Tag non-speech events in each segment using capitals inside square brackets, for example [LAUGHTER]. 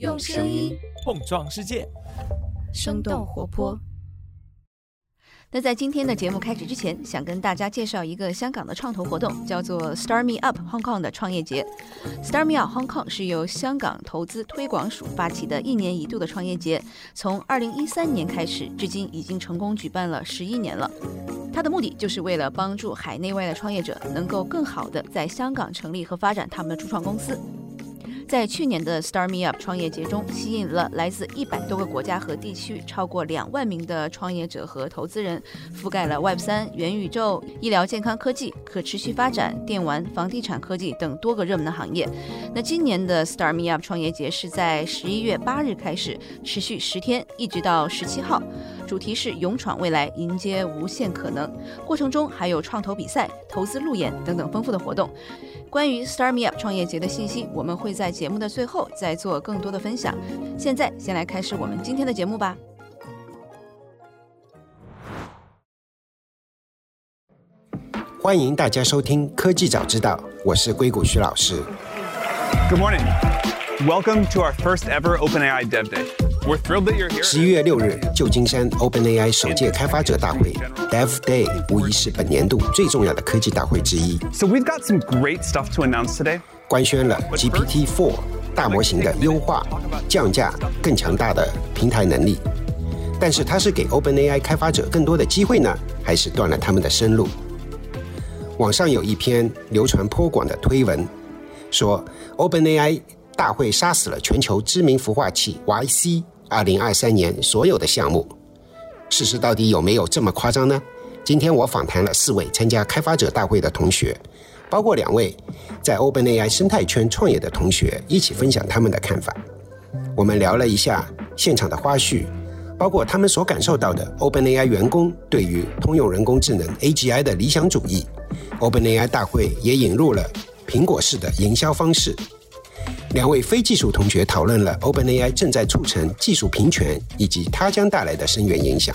用声音碰撞世界，生动活泼。那在今天的节目开始之前，想跟大家介绍一个香港的创投活动，叫做 Start Me Up Hong Kong 的创业节。Start Me Up Hong Kong 是由香港投资推广署发起的一年一度的创业节，从二零一三年开始，至今已经成功举办了十一年了。它的目的就是为了帮助海内外的创业者能够更好的在香港成立和发展他们的初创公司。在去年的 Star Me Up 创业节中，吸引了来自一百多个国家和地区超过两万名的创业者和投资人，覆盖了 Web 三、元宇宙、医疗健康科技、可持续发展、电玩、房地产科技等多个热门的行业。那今年的 Star Me Up 创业节是在十一月八日开始，持续十天，一直到十七号，主题是勇闯未来，迎接无限可能。过程中还有创投比赛、投资路演等等丰富的活动。关于 Start Me Up 创业节的信息，我们会在节目的最后再做更多的分享。现在，先来开始我们今天的节目吧。欢迎大家收听《科技早知道》，我是硅谷徐老师。Good morning. Welcome to our first ever OpenAI Dev Day. We're thrilled that you're here. 十一月六日，旧金山 OpenAI 首届开发者大会 Dev Day 无疑是本年度最重要的科技大会之一，So we've got some great stuff to announce today. 官宣了 GPT-4 大模型的优化、降价、更强大的平台能力。但是它是给 OpenAI 开发者更多的机会呢，还是断了他们的生路？网上有一篇流传颇广的推文，说 OpenAI 大会杀死了全球知名孵化器 YC 2023年所有的项目。事实到底有没有这么夸张呢？今天我访谈了四位参加开发者大会的同学，包括两位在 OpenAI 生态圈创业的同学，一起分享他们的看法。我们聊了一下现场的花絮，包括他们所感受到的 OpenAI 员工对于通用人工智能 AGI 的理想主义。OpenAI 大会也引入了苹果式的营销方式。两位非技术同学讨论了 OpenAI 正在促成技术平权以及它将带来的深远影响。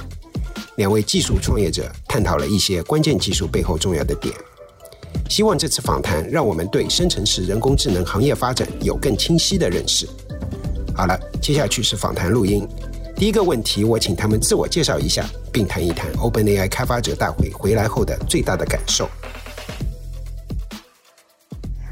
两位技术创业者探讨了一些关键技术背后重要的点。希望这次访谈让我们对生成式人工智能行业发展有更清晰的认识。好了，接下去是访谈录音。第一个问题，我请他们自我介绍一下，并谈一谈 OpenAI 开发者大会回来后的最大的感受。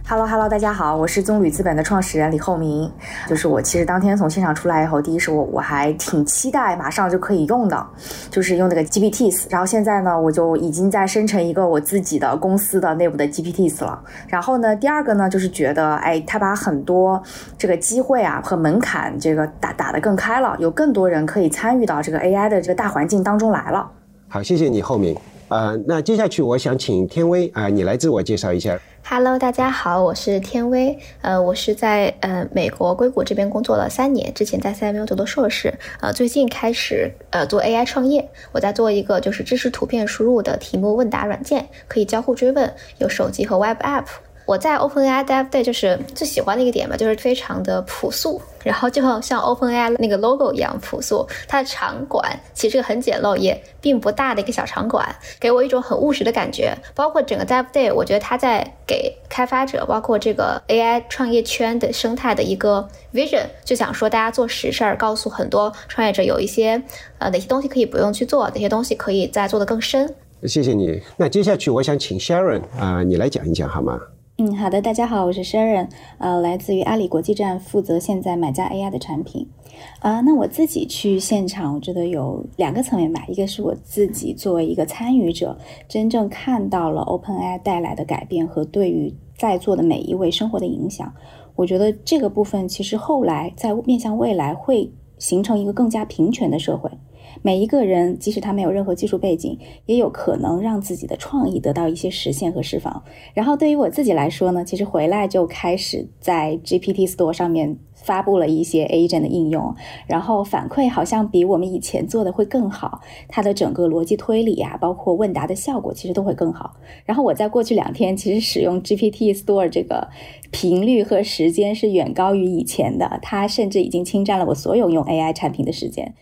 Hello Hello，大家好，我是棕榈资本的创始人李厚明。就是我其实当天从现场出来以后，第一是我我还挺期待马上就可以用的，就是用那个 GPTs。然后现在呢，我就已经在生成一个我自己的公司的内部的 GPTs 了。然后呢，第二个呢，就是觉得哎，他把很多这个机会啊和门槛这个打打得更开了，有更多人可以参与到这个 AI 的这个大环境当中来了。好，谢谢你，厚明。呃，那接下去我想请天威啊、你来自我介绍一下。Hello，大家好，我是天威，呃，我是在呃美国硅谷这边工作了三年，之前在 CMU 读的硕士，呃，最近开始呃做 AI 创业，我在做一个就是支持图片输入的题目问答软件，可以交互追问，有手机和 Web App。我在 OpenAI Dev Day 就是最喜欢的一个点吧，就是非常的朴素，然后就像 OpenAI 那个 logo 一样朴素。它的场馆其实很简陋，也并不大的一个小场馆，给我一种很务实的感觉。包括整个 Dev Day，我觉得它在给开发者，包括这个 AI 创业圈的生态的一个 vision，就想说大家做实事儿，告诉很多创业者有一些呃哪些东西可以不用去做，哪些东西可以再做得更深。谢谢你。那接下去我想请 Sharon 啊、你来讲一讲好吗？嗯，好的，大家好，我是 Sharon，呃，来自于阿里国际站，负责现在买家 AI 的产品。呃，那我自己去现场，我觉得有两个层面吧，一个是我自己作为一个参与者，真正看到了 OpenAI 带来的改变和对于在座的每一位生活的影响。我觉得这个部分其实后来在面向未来会形成一个更加平权的社会。每一个人，即使他没有任何技术背景，也有可能让自己的创意得到一些实现和释放。然后对于我自己来说呢，其实回来就开始在 GPT Store 上面发布了一些 agent 的应用，然后反馈好像比我们以前做的会更好，它的整个逻辑推理啊，包括问答的效果其实都会更好。然后我在过去两天其实使用 GPT Store 这个频率和时间是远高于以前的，它甚至已经侵占了我所有用 AI 产品的时间。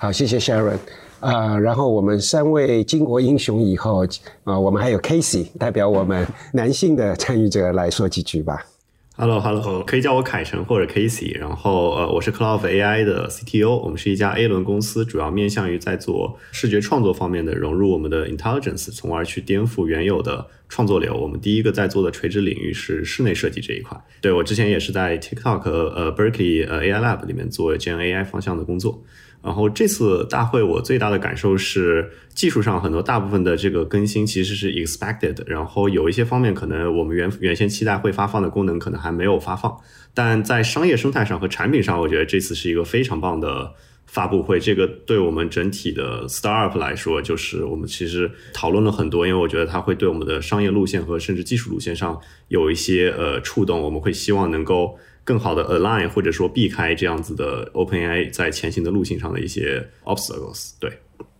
好，谢谢 Sharon。啊、然后我们三位巾帼英雄以后，啊、我们还有 Casey 代表我们男性的参与者来说几句吧。Hello，Hello，可以叫我凯晨或者 Casey。然后呃，我是 Cloud AI 的 CTO，我们是一家 A 轮公司，主要面向于在做视觉创作方面的融入我们的 intelligence，从而去颠覆原有的创作流。我们第一个在做的垂直领域是室内设计这一块。对我之前也是在 TikTok 呃 Berkeley 呃 AI Lab 里面做 Gen AI 方向的工作。然后这次大会我最大的感受是，技术上很多大部分的这个更新其实是 expected，然后有一些方面可能我们原原先期待会发放的功能可能还没有发放，但在商业生态上和产品上，我觉得这次是一个非常棒的发布会。这个对我们整体的 startup 来说，就是我们其实讨论了很多，因为我觉得它会对我们的商业路线和甚至技术路线上有一些呃触动，我们会希望能够。更好的 align 或者说避开这样子的 OpenAI 在前行的路径上的一些 obstacles。对，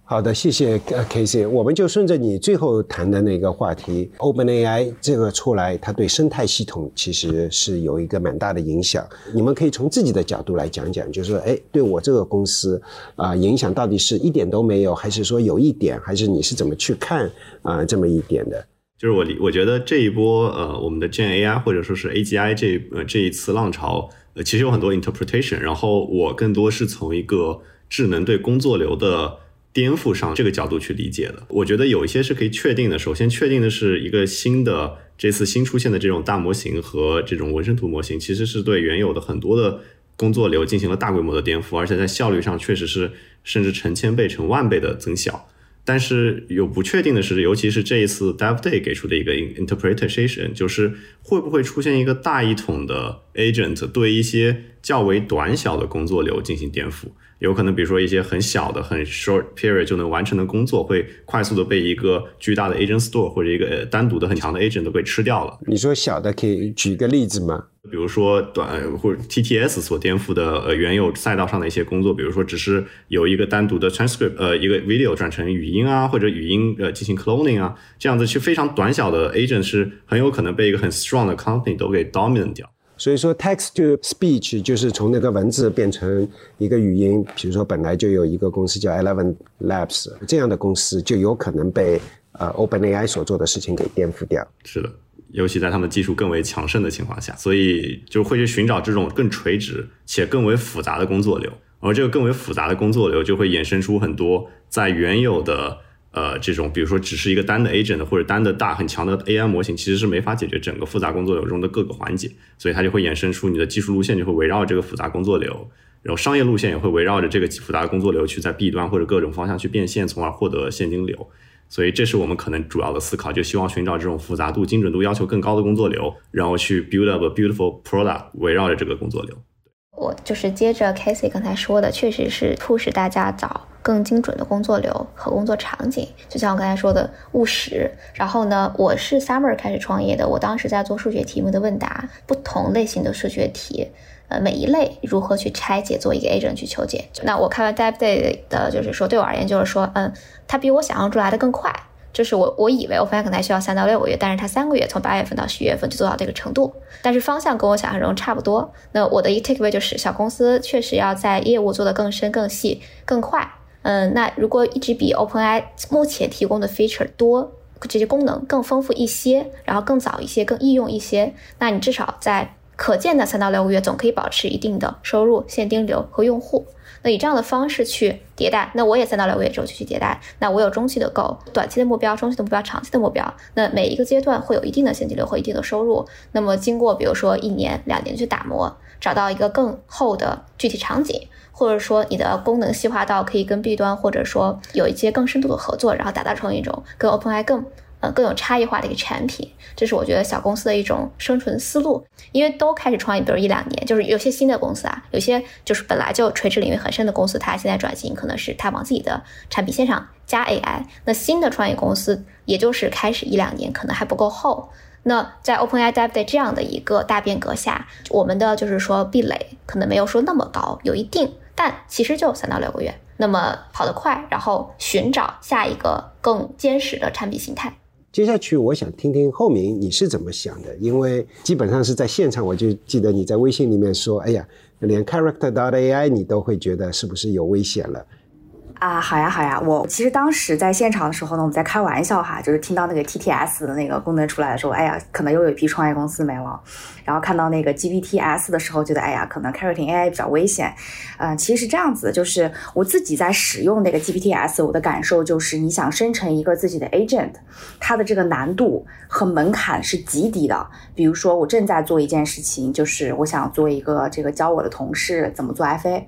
好的，谢谢 Casey。我们就顺着你最后谈的那个话题，OpenAI 这个出来，它对生态系统其实是有一个蛮大的影响。你们可以从自己的角度来讲讲，就是说，哎，对我这个公司啊，影响到底是一点都没有，还是说有一点，还是你是怎么去看啊这么一点的？就是我我觉得这一波呃，我们的 Gen AI 或者说是 AGI 这呃这一次浪潮，呃，其实有很多 interpretation。然后我更多是从一个智能对工作流的颠覆上这个角度去理解的。我觉得有一些是可以确定的。首先确定的是一个新的这次新出现的这种大模型和这种纹身图模型，其实是对原有的很多的工作流进行了大规模的颠覆，而且在效率上确实是甚至成千倍、成万倍的增效。但是有不确定的是，尤其是这一次 Dev Day 给出的一个 interpretation，就是会不会出现一个大一统的 agent 对一些较为短小的工作流进行颠覆。有可能，比如说一些很小的、很 short period 就能完成的工作，会快速的被一个巨大的 agent store 或者一个单独的很强的 agent 都被吃掉了。你说小的，可以举个例子吗？比如说短或者 TTS 所颠覆的呃原有赛道上的一些工作，比如说只是有一个单独的 transcript，呃一个 video 转成语音啊，或者语音呃进行 cloning 啊，这样子去非常短小的 agent 是很有可能被一个很 strong 的 company 都给 dominate 掉。所以说，text to speech 就是从那个文字变成一个语音。比如说，本来就有一个公司叫 Eleven Labs 这样的公司，就有可能被呃 OpenAI 所做的事情给颠覆掉。是的，尤其在他们技术更为强盛的情况下，所以就会去寻找这种更垂直且更为复杂的工作流。而这个更为复杂的工作流，就会衍生出很多在原有的。呃，这种比如说只是一个单的 agent 或者单的大很强的 AI 模型，其实是没法解决整个复杂工作流中的各个环节，所以它就会衍生出你的技术路线就会围绕这个复杂工作流，然后商业路线也会围绕着这个复杂工作流去在 B 端或者各种方向去变现，从而获得现金流。所以这是我们可能主要的思考，就希望寻找这种复杂度、精准度要求更高的工作流，然后去 build up a beautiful product 围绕着这个工作流。我就是接着 Casey 刚才说的，确实是促使大家找更精准的工作流和工作场景。就像我刚才说的务实。然后呢，我是 Summer 开始创业的，我当时在做数学题目的问答，不同类型的数学题，呃，每一类如何去拆解，做一个 agent 去求解。那我看完 Dev Day 的，就是说对我而言，就是说，嗯，它比我想象出来的更快。就是我我以为我发现可能还需要三到六个月，但是它三个月从八月份到十月份就做到这个程度，但是方向跟我想象中差不多。那我的一个 takeaway 就是小公司确实要在业务做得更深、更细、更快。嗯，那如果一直比 OpenAI 目前提供的 feature 多，这些功能更丰富一些，然后更早一些、更易用一些，那你至少在可见的三到六个月总可以保持一定的收入、现金流和用户。那以这样的方式去迭代，那我也三到六个月之后就去迭代。那我有中期的 go，短期的目标、中期的目标、长期的目标。那每一个阶段会有一定的现金流和一定的收入。那么经过比如说一年、两年去打磨，找到一个更厚的具体场景，或者说你的功能细化到可以跟 B 端，或者说有一些更深度的合作，然后打造成一种跟 OpenAI 更。呃，更有差异化的一个产品，这是我觉得小公司的一种生存思路。因为都开始创业，比如一两年，就是有些新的公司啊，有些就是本来就垂直领域很深的公司，它现在转型，可能是它往自己的产品线上加 AI。那新的创业公司，也就是开始一两年，可能还不够厚。那在 OpenAI Dev Day 这样的一个大变革下，我们的就是说壁垒可能没有说那么高，有一定，但其实就三到六个月，那么跑得快，然后寻找下一个更坚实的产品形态。接下去，我想听听后明你是怎么想的，因为基本上是在现场，我就记得你在微信里面说：“哎呀，连 Character dot AI 你都会觉得是不是有危险了？”啊，好呀，好呀。我其实当时在现场的时候呢，我们在开玩笑哈，就是听到那个 TTS 的那个功能出来的时候，哎呀，可能又有一批创业公司没了。然后看到那个 GPTs 的时候，觉得哎呀，可能 c a r o t i n AI 比较危险。嗯，其实是这样子，就是我自己在使用那个 GPTs，我的感受就是，你想生成一个自己的 agent，它的这个难度和门槛是极低的。比如说，我正在做一件事情，就是我想做一个这个教我的同事怎么做 FA。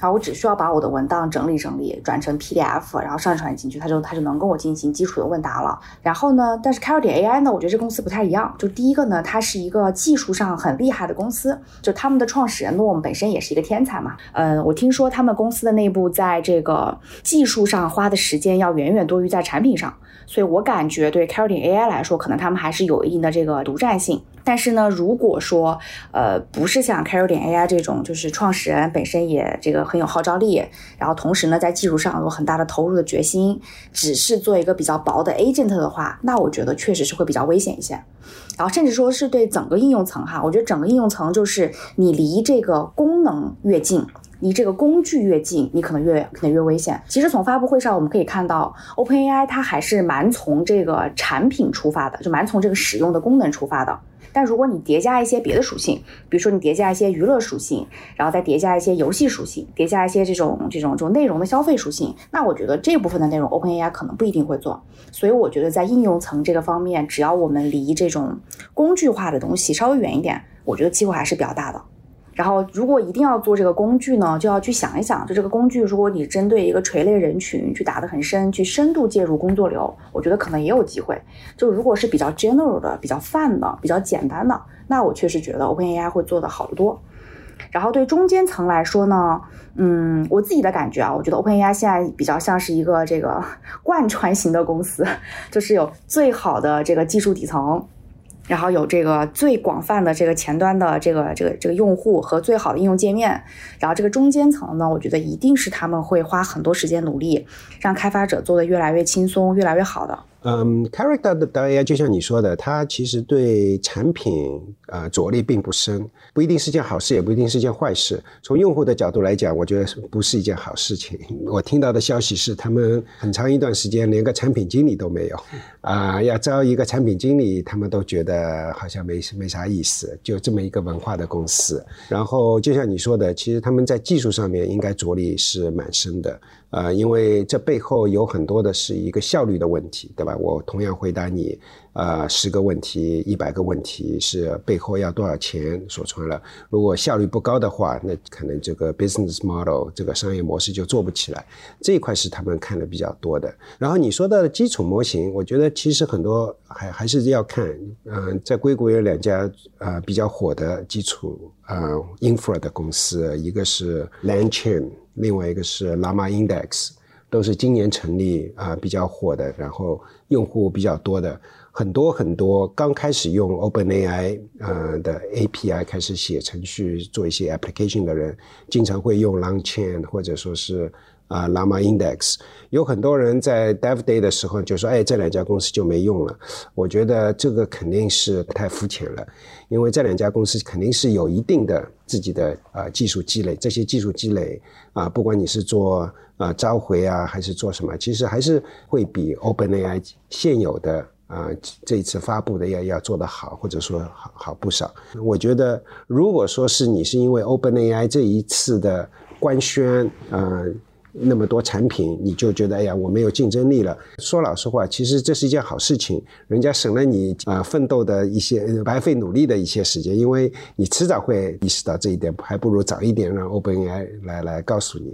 然后我只需要把我的文档整理整理，转成 PDF，然后上传进去，它就它就能跟我进行基础的问答了。然后呢，但是 Carol 点 AI 呢，我觉得这公司不太一样。就第一个呢，它是一个技术上很厉害的公司，就他们的创始人 Norm 本身也是一个天才嘛。嗯，我听说他们公司的内部在这个技术上花的时间要远远多于在产品上，所以我感觉对 Carol 点 AI 来说，可能他们还是有一定的这个独占性。但是呢，如果说，呃，不是像 Carol 点 AI 这种，就是创始人本身也这个很有号召力，然后同时呢，在技术上有很大的投入的决心，只是做一个比较薄的 agent 的话，那我觉得确实是会比较危险一些。然后甚至说是对整个应用层哈，我觉得整个应用层就是你离这个功能越近，离这个工具越近，你可能越可能越危险。其实从发布会上我们可以看到，OpenAI 它还是蛮从这个产品出发的，就蛮从这个使用的功能出发的。但如果你叠加一些别的属性，比如说你叠加一些娱乐属性，然后再叠加一些游戏属性，叠加一些这种这种这种内容的消费属性，那我觉得这部分的内容 OpenAI 可能不一定会做。所以我觉得在应用层这个方面，只要我们离这种工具化的东西稍微远一点，我觉得机会还是比较大的。然后，如果一定要做这个工具呢，就要去想一想，就这个工具，如果你针对一个垂类人群去打得很深，去深度介入工作流，我觉得可能也有机会。就如果是比较 general 的、比较泛的、比较简单的，那我确实觉得 OpenAI 会做得好得多。然后对中间层来说呢，嗯，我自己的感觉啊，我觉得 OpenAI 现在比较像是一个这个 [LAUGHS] 贯穿型的公司，就是有最好的这个技术底层。然后有这个最广泛的这个前端的这个这个这个用户和最好的应用界面，然后这个中间层呢，我觉得一定是他们会花很多时间努力，让开发者做的越来越轻松、越来越好的。嗯，Character 的导演就像你说的，他其实对产品啊着力并不深，不一定是件好事，也不一定是件坏事。从用户的角度来讲，我觉得不是一件好事情。[LAUGHS] 我听到的消息是，他们很长一段时间连个产品经理都没有，啊，要招一个产品经理，他们都觉得好像没没啥意思。就这么一个文化的公司，然后就像你说的，其实他们在技术上面应该着力是蛮深的。呃，因为这背后有很多的是一个效率的问题，对吧？我同样回答你，呃，十个问题、一百个问题是背后要多少钱所穿了。如果效率不高的话，那可能这个 business model 这个商业模式就做不起来。这一块是他们看的比较多的。然后你说到的基础模型，我觉得其实很多还还是要看，嗯，在硅谷有两家呃比较火的基础呃 infra 的公司，一个是 LangChain。另外一个是 Llama Index，都是今年成立啊比较火的，然后用户比较多的，很多很多刚开始用 OpenAI 呃的 API 开始写程序做一些 application 的人，经常会用 LangChain 或者说是。啊，Llama Index 有很多人在 Dev Day 的时候就说：“哎，这两家公司就没用了。”我觉得这个肯定是太肤浅了，因为这两家公司肯定是有一定的自己的啊技术积累。这些技术积累啊，不管你是做啊召回啊，还是做什么，其实还是会比 OpenAI 现有的啊这一次发布的要要做得好，或者说好好不少。我觉得，如果说是你是因为 OpenAI 这一次的官宣啊。那么多产品，你就觉得哎呀，我没有竞争力了。说老实话，其实这是一件好事情，人家省了你啊奋斗的一些白费努力的一些时间，因为你迟早会意识到这一点，还不如早一点让 OpenAI 来来告诉你。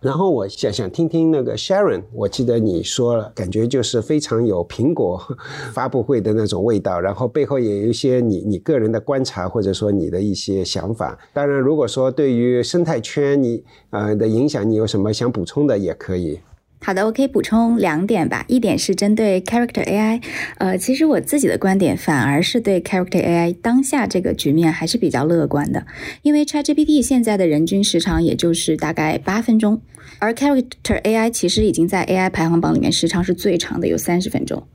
然后我想想听听那个 Sharon，我记得你说了，感觉就是非常有苹果 [LAUGHS] 发布会的那种味道，然后背后也有一些你你个人的观察或者说你的一些想法。当然，如果说对于生态圈你呃的影响，你有什么想补充的也可以。好的，我可以补充两点吧。一点是针对 Character AI，呃，其实我自己的观点反而是对 Character AI 当下这个局面还是比较乐观的，因为 ChatGPT 现在的人均时长也就是大概八分钟。而 Character AI 其实已经在 AI 排行榜里面时长是最长的，有三十分钟。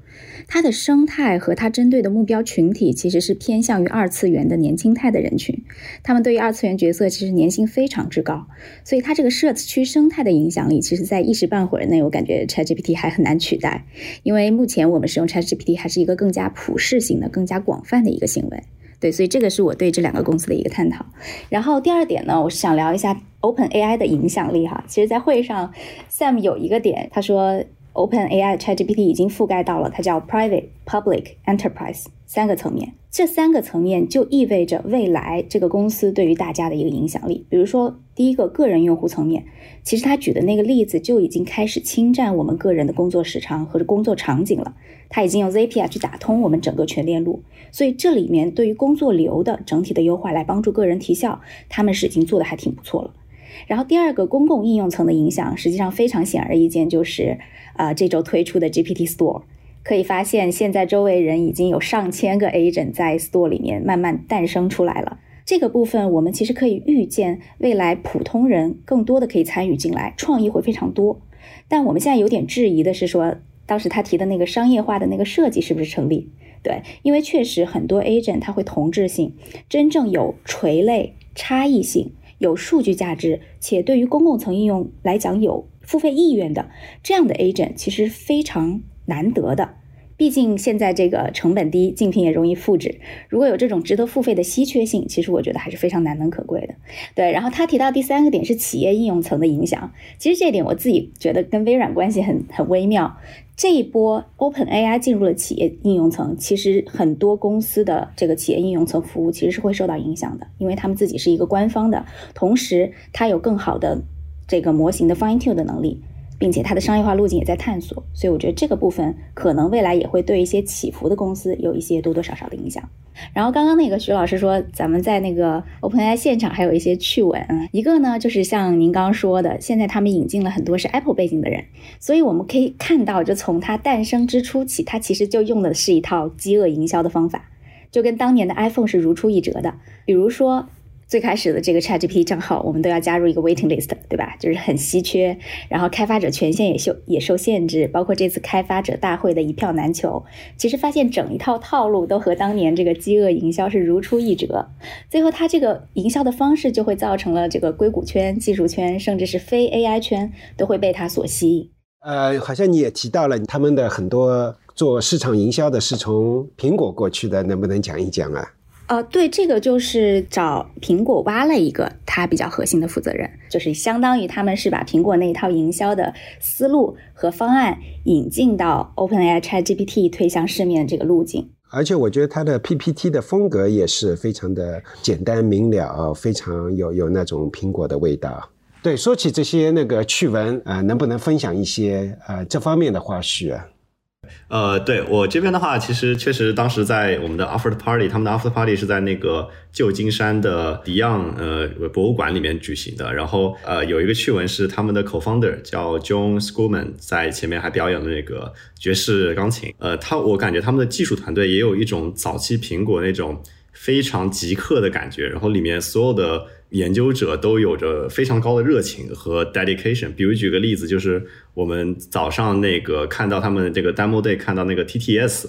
它的生态和它针对的目标群体其实是偏向于二次元的年轻态的人群，他们对于二次元角色其实粘性非常之高，所以它这个社区生态的影响力，其实在一时半会儿内，我感觉 ChatGPT 还很难取代，因为目前我们使用 ChatGPT 还是一个更加普适性的、更加广泛的一个行为。对，所以这个是我对这两个公司的一个探讨。然后第二点呢，我是想聊一下 OpenAI 的影响力哈。其实，在会上，Sam 有一个点，他说。OpenAI ChatGPT 已经覆盖到了它叫 Private、Public、Enterprise 三个层面。这三个层面就意味着未来这个公司对于大家的一个影响力。比如说，第一个个人用户层面，其实他举的那个例子就已经开始侵占我们个人的工作时长和工作场景了。他已经用 ZPA 去打通我们整个全链路，所以这里面对于工作流的整体的优化来帮助个人提效，他们是已经做的还挺不错了。然后第二个公共应用层的影响，实际上非常显而易见，就是啊这周推出的 GPT Store，可以发现现在周围人已经有上千个 agent 在 Store 里面慢慢诞生出来了。这个部分我们其实可以预见，未来普通人更多的可以参与进来，创意会非常多。但我们现在有点质疑的是说，当时他提的那个商业化的那个设计是不是成立？对，因为确实很多 agent 它会同质性，真正有垂类差异性。有数据价值且对于公共层应用来讲有付费意愿的这样的 agent 其实非常难得的。毕竟现在这个成本低，竞品也容易复制。如果有这种值得付费的稀缺性，其实我觉得还是非常难能可贵的。对，然后他提到第三个点是企业应用层的影响。其实这点我自己觉得跟微软关系很很微妙。这一波 Open AI 进入了企业应用层，其实很多公司的这个企业应用层服务其实是会受到影响的，因为他们自己是一个官方的，同时它有更好的这个模型的 fine tune 的能力。并且它的商业化路径也在探索，所以我觉得这个部分可能未来也会对一些起伏的公司有一些多多少少的影响。然后刚刚那个徐老师说，咱们在那个 OpenAI 现场还有一些趣闻，一个呢就是像您刚刚说的，现在他们引进了很多是 Apple 背景的人，所以我们可以看到，就从它诞生之初起，它其实就用的是一套饥饿营销的方法，就跟当年的 iPhone 是如出一辙的，比如说。最开始的这个 ChatGPT 账号，我们都要加入一个 waiting list，对吧？就是很稀缺，然后开发者权限也受也受限制，包括这次开发者大会的一票难求。其实发现整一套套路都和当年这个饥饿营销是如出一辙。最后，它这个营销的方式就会造成了这个硅谷圈、技术圈，甚至是非 AI 圈都会被它所吸引。呃，好像你也提到了他们的很多做市场营销的是从苹果过去的，能不能讲一讲啊？呃，对，这个就是找苹果挖了一个他比较核心的负责人，就是相当于他们是把苹果那一套营销的思路和方案引进到 OpenAI ChatGPT 推向市面这个路径。而且我觉得它的 PPT 的风格也是非常的简单明了，非常有有那种苹果的味道。对，说起这些那个趣闻啊，能不能分享一些呃这方面的花絮啊？呃，对我这边的话，其实确实当时在我们的 After Party，他们的 After Party 是在那个旧金山的 d i o n 呃博物馆里面举行的。然后呃有一个趣闻是他们的 Co-founder 叫 John Schoolman 在前面还表演了那个爵士钢琴。呃，他我感觉他们的技术团队也有一种早期苹果那种非常极客的感觉。然后里面所有的。研究者都有着非常高的热情和 dedication。比如举个例子，就是我们早上那个看到他们这个 demo day 看到那个 TTS，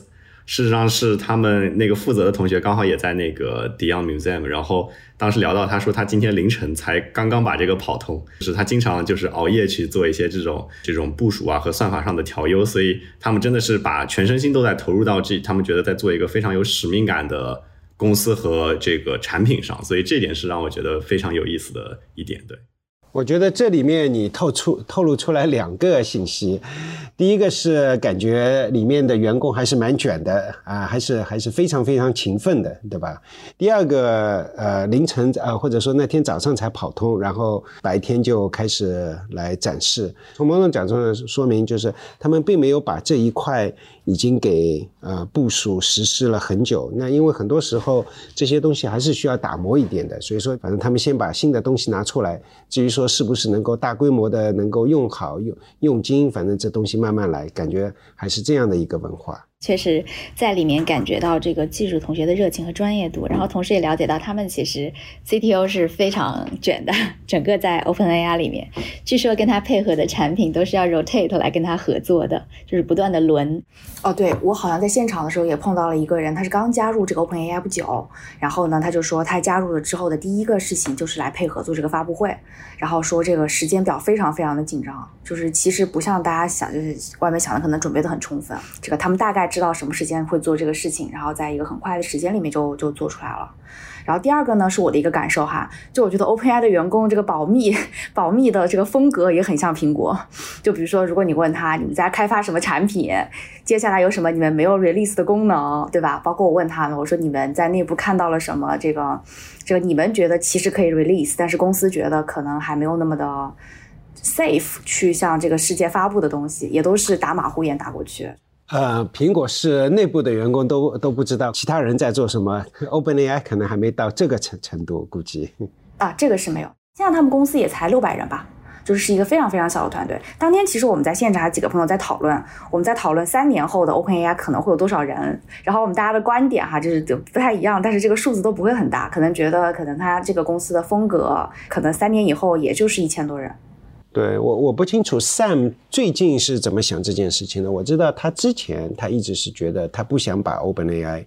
事实上是他们那个负责的同学刚好也在那个 d i o n Museum。然后当时聊到，他说他今天凌晨才刚刚把这个跑通，就是他经常就是熬夜去做一些这种这种部署啊和算法上的调优，所以他们真的是把全身心都在投入到这，他们觉得在做一个非常有使命感的。公司和这个产品上，所以这点是让我觉得非常有意思的一点，对。我觉得这里面你透出透露出来两个信息，第一个是感觉里面的员工还是蛮卷的啊，还是还是非常非常勤奋的，对吧？第二个呃凌晨呃或者说那天早上才跑通，然后白天就开始来展示，从某种角度上说明就是他们并没有把这一块已经给呃部署实施了很久。那因为很多时候这些东西还是需要打磨一点的，所以说反正他们先把新的东西拿出来，至于说。是不是能够大规模的能够用好用用精？反正这东西慢慢来，感觉还是这样的一个文化。确实在里面感觉到这个技术同学的热情和专业度，然后同时也了解到他们其实 CTO 是非常卷的。[LAUGHS] 整个在 OpenAI 里面，据说跟他配合的产品都是要 rotate 来跟他合作的，就是不断的轮。哦，对我好像在现场的时候也碰到了一个人，他是刚加入这个 OpenAI 不久，然后呢，他就说他加入了之后的第一个事情就是来配合做这个发布会，然后说这个时间表非常非常的紧张，就是其实不像大家想，就是外面想的可能准备的很充分，这个他们大概。知道什么时间会做这个事情，然后在一个很快的时间里面就就做出来了。然后第二个呢，是我的一个感受哈，就我觉得 OpenAI 的员工这个保密保密的这个风格也很像苹果。就比如说，如果你问他你们在开发什么产品，接下来有什么你们没有 release 的功能，对吧？包括我问他们，我说你们在内部看到了什么？这个这个你们觉得其实可以 release，但是公司觉得可能还没有那么的 safe 去向这个世界发布的东西，也都是打马虎眼打过去。呃，苹果是内部的员工都都不知道其他人在做什么，[LAUGHS] OpenAI 可能还没到这个程程度，估计啊，这个是没有。现在他们公司也才六百人吧，就是一个非常非常小的团队。当天其实我们在现场还几个朋友在讨论，我们在讨论三年后的 OpenAI 可能会有多少人，然后我们大家的观点哈，就是不太一样，但是这个数字都不会很大，可能觉得可能他这个公司的风格，可能三年以后也就是一千多人。对我我不清楚 Sam 最近是怎么想这件事情的。我知道他之前他一直是觉得他不想把 OpenAI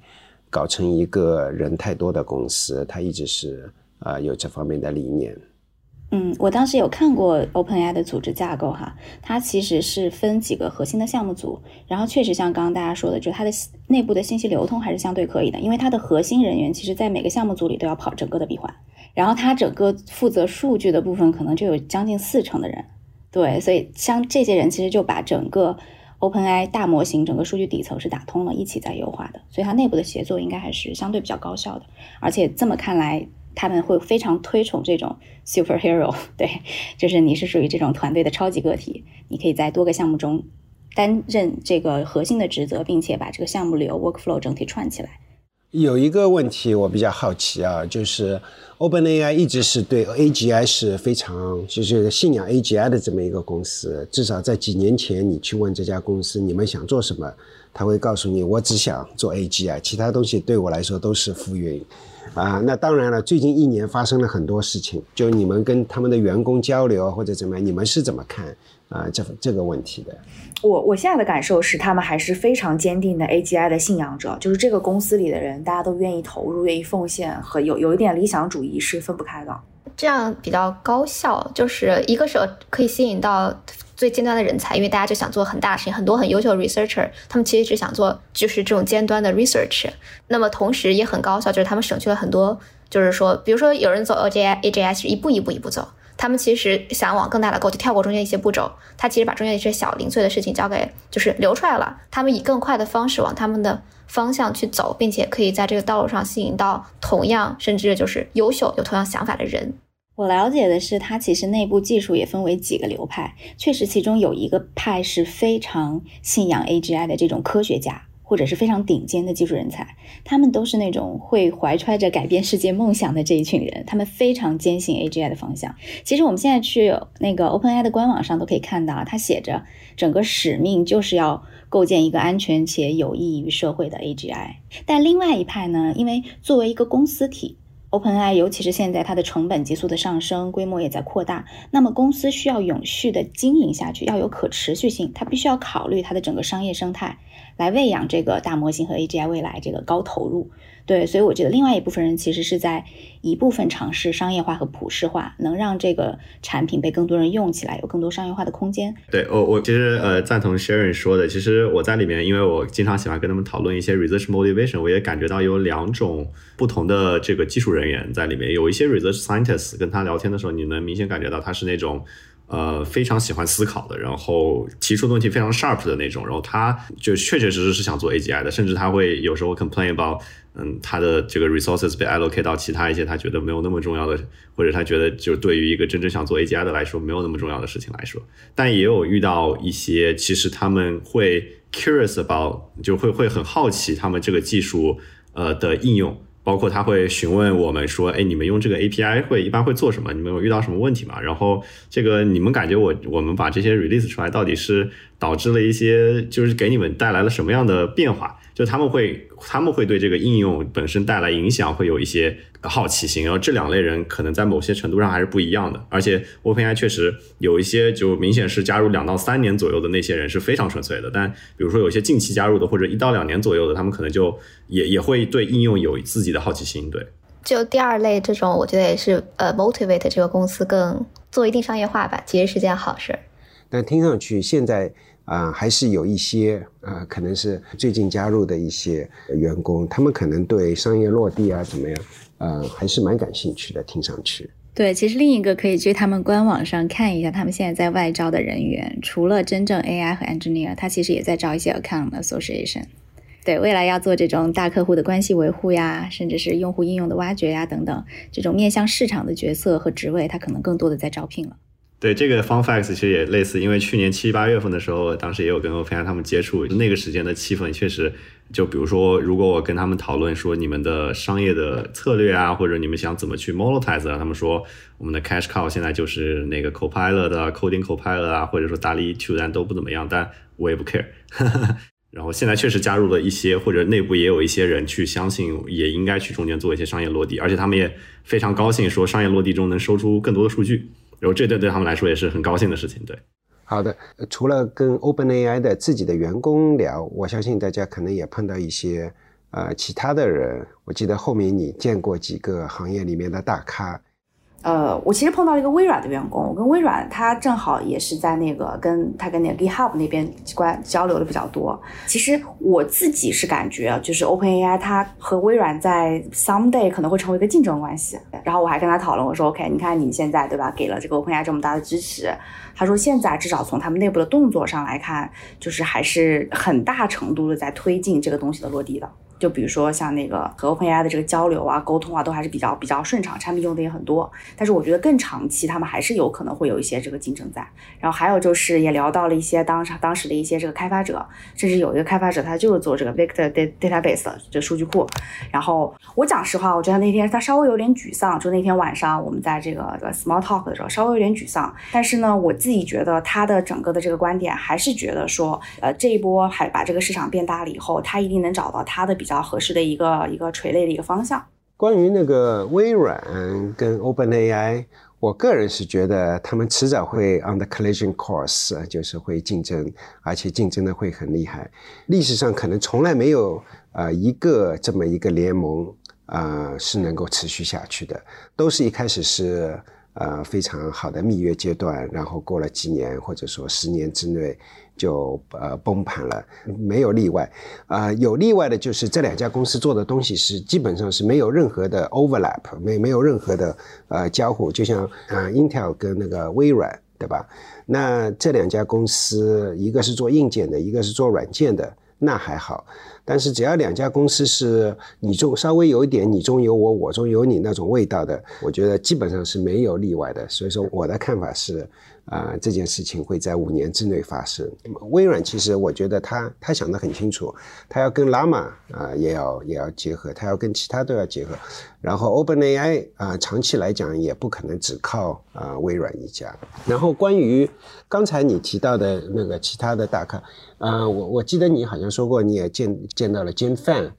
搞成一个人太多的公司，他一直是啊有这方面的理念。嗯，我当时有看过 OpenAI 的组织架构哈，它其实是分几个核心的项目组，然后确实像刚刚大家说的，就它的内部的信息流通还是相对可以的，因为它的核心人员其实在每个项目组里都要跑整个的闭环。然后他整个负责数据的部分，可能就有将近四成的人，对，所以像这些人其实就把整个 OpenAI 大模型整个数据底层是打通了，一起在优化的，所以它内部的协作应该还是相对比较高效的。而且这么看来，他们会非常推崇这种 superhero，对，就是你是属于这种团队的超级个体，你可以在多个项目中担任这个核心的职责，并且把这个项目流 workflow 整体串起来。有一个问题我比较好奇啊，就是 OpenAI 一直是对 AGI 是非常就是信仰 AGI 的这么一个公司。至少在几年前，你去问这家公司你们想做什么，他会告诉你我只想做 AGI，其他东西对我来说都是浮云。啊，那当然了，最近一年发生了很多事情，就你们跟他们的员工交流或者怎么样，你们是怎么看啊这这个问题的？我我现在的感受是，他们还是非常坚定的 AGI 的信仰者，就是这个公司里的人，大家都愿意投入、愿意奉献，和有有一点理想主义是分不开的。这样比较高效，就是一个是可以吸引到最尖端的人才，因为大家就想做很大的事情，很多很优秀的 researcher，他们其实只想做就是这种尖端的 research。那么同时也很高效，就是他们省去了很多，就是说，比如说有人走 AGI AGI 是一步一步一步走。他们其实想往更大的 go，就跳过中间一些步骤。他其实把中间一些小零碎的事情交给，就是留出来了。他们以更快的方式往他们的方向去走，并且可以在这个道路上吸引到同样甚至就是优秀有同样想法的人。我了解的是，它其实内部技术也分为几个流派，确实其中有一个派是非常信仰 AGI 的这种科学家。或者是非常顶尖的技术人才，他们都是那种会怀揣着改变世界梦想的这一群人，他们非常坚信 AGI 的方向。其实我们现在去那个 OpenAI 的官网上都可以看到，它写着整个使命就是要构建一个安全且有益于社会的 AGI。但另外一派呢，因为作为一个公司体。OpenAI，尤其是现在它的成本急速的上升，规模也在扩大，那么公司需要永续的经营下去，要有可持续性，它必须要考虑它的整个商业生态，来喂养这个大模型和 AGI 未来这个高投入。对，所以我觉得另外一部分人其实是在一部分尝试商业化和普世化，能让这个产品被更多人用起来，有更多商业化的空间。对我，我其实呃赞同 Sharon 说的，其实我在里面，因为我经常喜欢跟他们讨论一些 research motivation，我也感觉到有两种不同的这个技术人员在里面，有一些 research scientists 跟他聊天的时候，你能明显感觉到他是那种。呃，非常喜欢思考的，然后提出的问题非常 sharp 的那种，然后他就确确实实是想做 AGI 的，甚至他会有时候 complain about，嗯，他的这个 resources 被 allocate 到其他一些他觉得没有那么重要的，或者他觉得就对于一个真正想做 AGI 的来说没有那么重要的事情来说，但也有遇到一些其实他们会 curious about，就会会很好奇他们这个技术呃的应用。包括他会询问我们说，哎，你们用这个 API 会一般会做什么？你们有遇到什么问题吗？然后这个你们感觉我我们把这些 release 出来，到底是导致了一些，就是给你们带来了什么样的变化？就他们会他们会对这个应用本身带来影响，会有一些好奇心。然后这两类人可能在某些程度上还是不一样的。而且 OpenAI 确实有一些就明显是加入两到三年左右的那些人是非常纯粹的，但比如说有一些近期加入的或者一到两年左右的，他们可能就也也会对应用有自己的好奇心。对，就第二类这种，我觉得也是呃 motivate 这个公司更做一定商业化吧，其实是件好事。但听上去现在。啊，还是有一些呃，可能是最近加入的一些员工，他们可能对商业落地啊怎么样，嗯，还是蛮感兴趣的。听上去，对，其实另一个可以去他们官网上看一下，他们现在在外招的人员，除了真正 AI 和 engineer，他其实也在招一些 account association。对，未来要做这种大客户的关系维护呀，甚至是用户应用的挖掘呀等等，这种面向市场的角色和职位，他可能更多的在招聘了。对这个 Fun Facts 其实也类似，因为去年七八月份的时候，当时也有跟 OpenAI 他们接触，那个时间的气氛确实，就比如说，如果我跟他们讨论说你们的商业的策略啊，或者你们想怎么去 monetize 啊，他们说我们的 cash cow 现在就是那个 Copilot 的 coding Copilot 啊，或者说 DALL-E 2但都不怎么样，但我也不 care。[LAUGHS] 然后现在确实加入了一些，或者内部也有一些人去相信，也应该去中间做一些商业落地，而且他们也非常高兴，说商业落地中能收出更多的数据。然后这对对他们来说也是很高兴的事情，对。好的，除了跟 OpenAI 的自己的员工聊，我相信大家可能也碰到一些呃其他的人。我记得后面你见过几个行业里面的大咖。呃，我其实碰到了一个微软的员工，我跟微软他正好也是在那个跟他跟那个 GitHub 那边关交流的比较多。其实我自己是感觉，就是 OpenAI 它和微软在 someday 可能会成为一个竞争关系。然后我还跟他讨论，我说 OK，你看你现在对吧，给了这个 OpenAI 这么大的支持，他说现在至少从他们内部的动作上来看，就是还是很大程度的在推进这个东西的落地的。就比如说像那个和 OpenAI 的这个交流啊、沟通啊，都还是比较比较顺畅，产品用的也很多。但是我觉得更长期，他们还是有可能会有一些这个竞争在。然后还有就是也聊到了一些当时当时的一些这个开发者，甚至有一个开发者他就是做这个 Vector Database 的这数据库。然后我讲实话，我觉得那天他稍微有点沮丧，就那天晚上我们在这个 Small Talk 的时候稍微有点沮丧。但是呢，我自己觉得他的整个的这个观点还是觉得说，呃，这一波还把这个市场变大了以后，他一定能找到他的比。比较合适的一个一个垂类的一个方向。关于那个微软跟 OpenAI，我个人是觉得他们迟早会 on the collision course，就是会竞争，而且竞争的会很厉害。历史上可能从来没有呃一个这么一个联盟啊是能够持续下去的，都是一开始是呃非常好的蜜月阶段，然后过了几年或者说十年之内。就呃崩盘了，没有例外，啊有例外的就是这两家公司做的东西是基本上是没有任何的 overlap，没没有任何的呃交互，就像啊 Intel 跟那个微软，对吧？那这两家公司一个是做硬件的，一个是做软件的，那还好。但是只要两家公司是你中稍微有一点你中有我，我中有你那种味道的，我觉得基本上是没有例外的。所以说我的看法是。啊，这件事情会在五年之内发生。微软其实我觉得他他想得很清楚，他要跟 Llama 啊也要也要结合，他要跟其他都要结合。然后 OpenAI 啊，长期来讲也不可能只靠啊微软一家。然后关于刚才你提到的那个其他的大咖，啊，我我记得你好像说过你也见见到了 Jim Fan。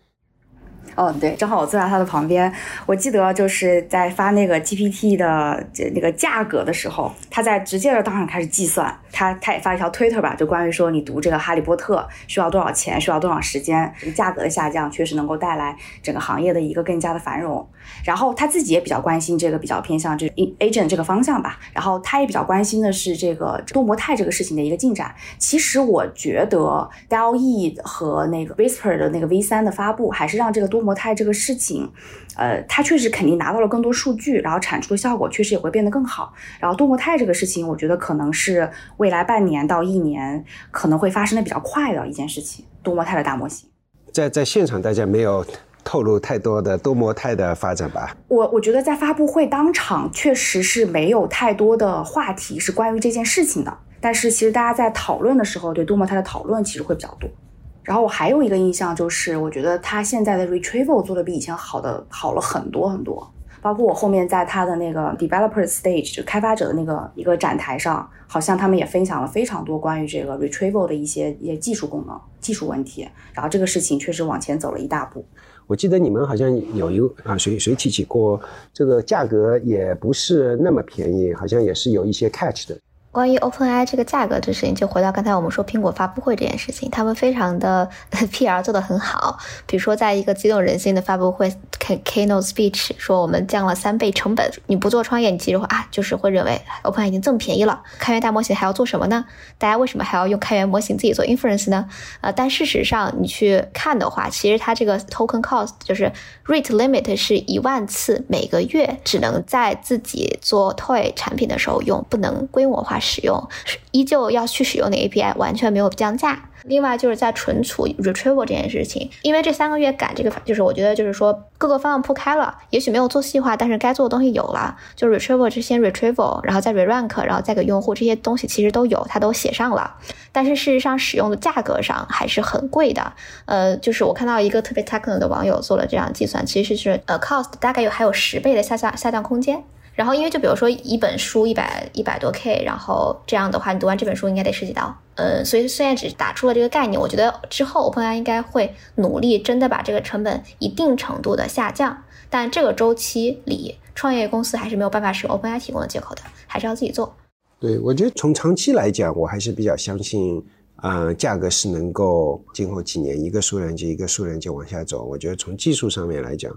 嗯，对，正好我坐在他的旁边。我记得就是在发那个 GPT 的那个价格的时候，他在直接的当场开始计算。他他也发一条推特吧，就关于说你读这个《哈利波特》需要多少钱，需要多少时间，价格的下降确实能够带来整个行业的一个更加的繁荣。然后他自己也比较关心这个比较偏向这 agent 这个方向吧。然后他也比较关心的是这个多模态这个事情的一个进展。其实我觉得 d a l e 和那个 Whisper 的那个 V3 的发布，还是让这个多模态这个事情，呃，它确实肯定拿到了更多数据，然后产出的效果确实也会变得更好。然后多模态这个事情，我觉得可能是未来半年到一年可能会发生的比较快的一件事情。多模态的大模型，在在现场大家没有透露太多的多模态的发展吧？我我觉得在发布会当场确实是没有太多的话题是关于这件事情的，但是其实大家在讨论的时候，对多模态的讨论其实会比较多。然后我还有一个印象就是，我觉得它现在的 retrieval 做的比以前好的好了很多很多。包括我后面在它的那个 developer stage 就开发者的那个一个展台上，好像他们也分享了非常多关于这个 retrieval 的一些一些技术功能、技术问题。然后这个事情确实往前走了一大步。我记得你们好像有一啊，谁谁提起过，这个价格也不是那么便宜，好像也是有一些 catch 的。关于 OpenAI 这个价格这事情，就回到刚才我们说苹果发布会这件事情，他们非常的 [LAUGHS] PR 做的很好。比如说，在一个激动人心的发布会 Keynote Speech，说我们降了三倍成本。你不做创业，你其实会啊，就是会认为 OpenAI 已经这么便宜了，开源大模型还要做什么呢？大家为什么还要用开源模型自己做 inference 呢？呃，但事实上你去看的话，其实它这个 token cost 就是 rate limit 是一万次每个月，只能在自己做 toy 产品的时候用，不能规模化。使用依旧要去使用的 API，完全没有降价。另外就是在存储 retrieval 这件事情，因为这三个月赶这个，就是我觉得就是说各个方向铺开了，也许没有做细化，但是该做的东西有了。就 retrieval 之先 retrieval，然后再 re-rank，然后再给用户这些东西其实都有，它都写上了。但是事实上使用的价格上还是很贵的。呃，就是我看到一个特别 technical 的网友做了这样计算，其实是呃 cost 大概有还有十倍的下降下降空间。然后，因为就比如说一本书一百一百多 K，然后这样的话，你读完这本书应该得十几刀。嗯，所以虽然只打出了这个概念，我觉得之后 OpenAI 应该会努力真的把这个成本一定程度的下降。但这个周期里，创业公司还是没有办法使用 OpenAI 提供的接口的，还是要自己做。对，我觉得从长期来讲，我还是比较相信。啊，价格是能够今后几年一个数量级一个数量级往下走。我觉得从技术上面来讲，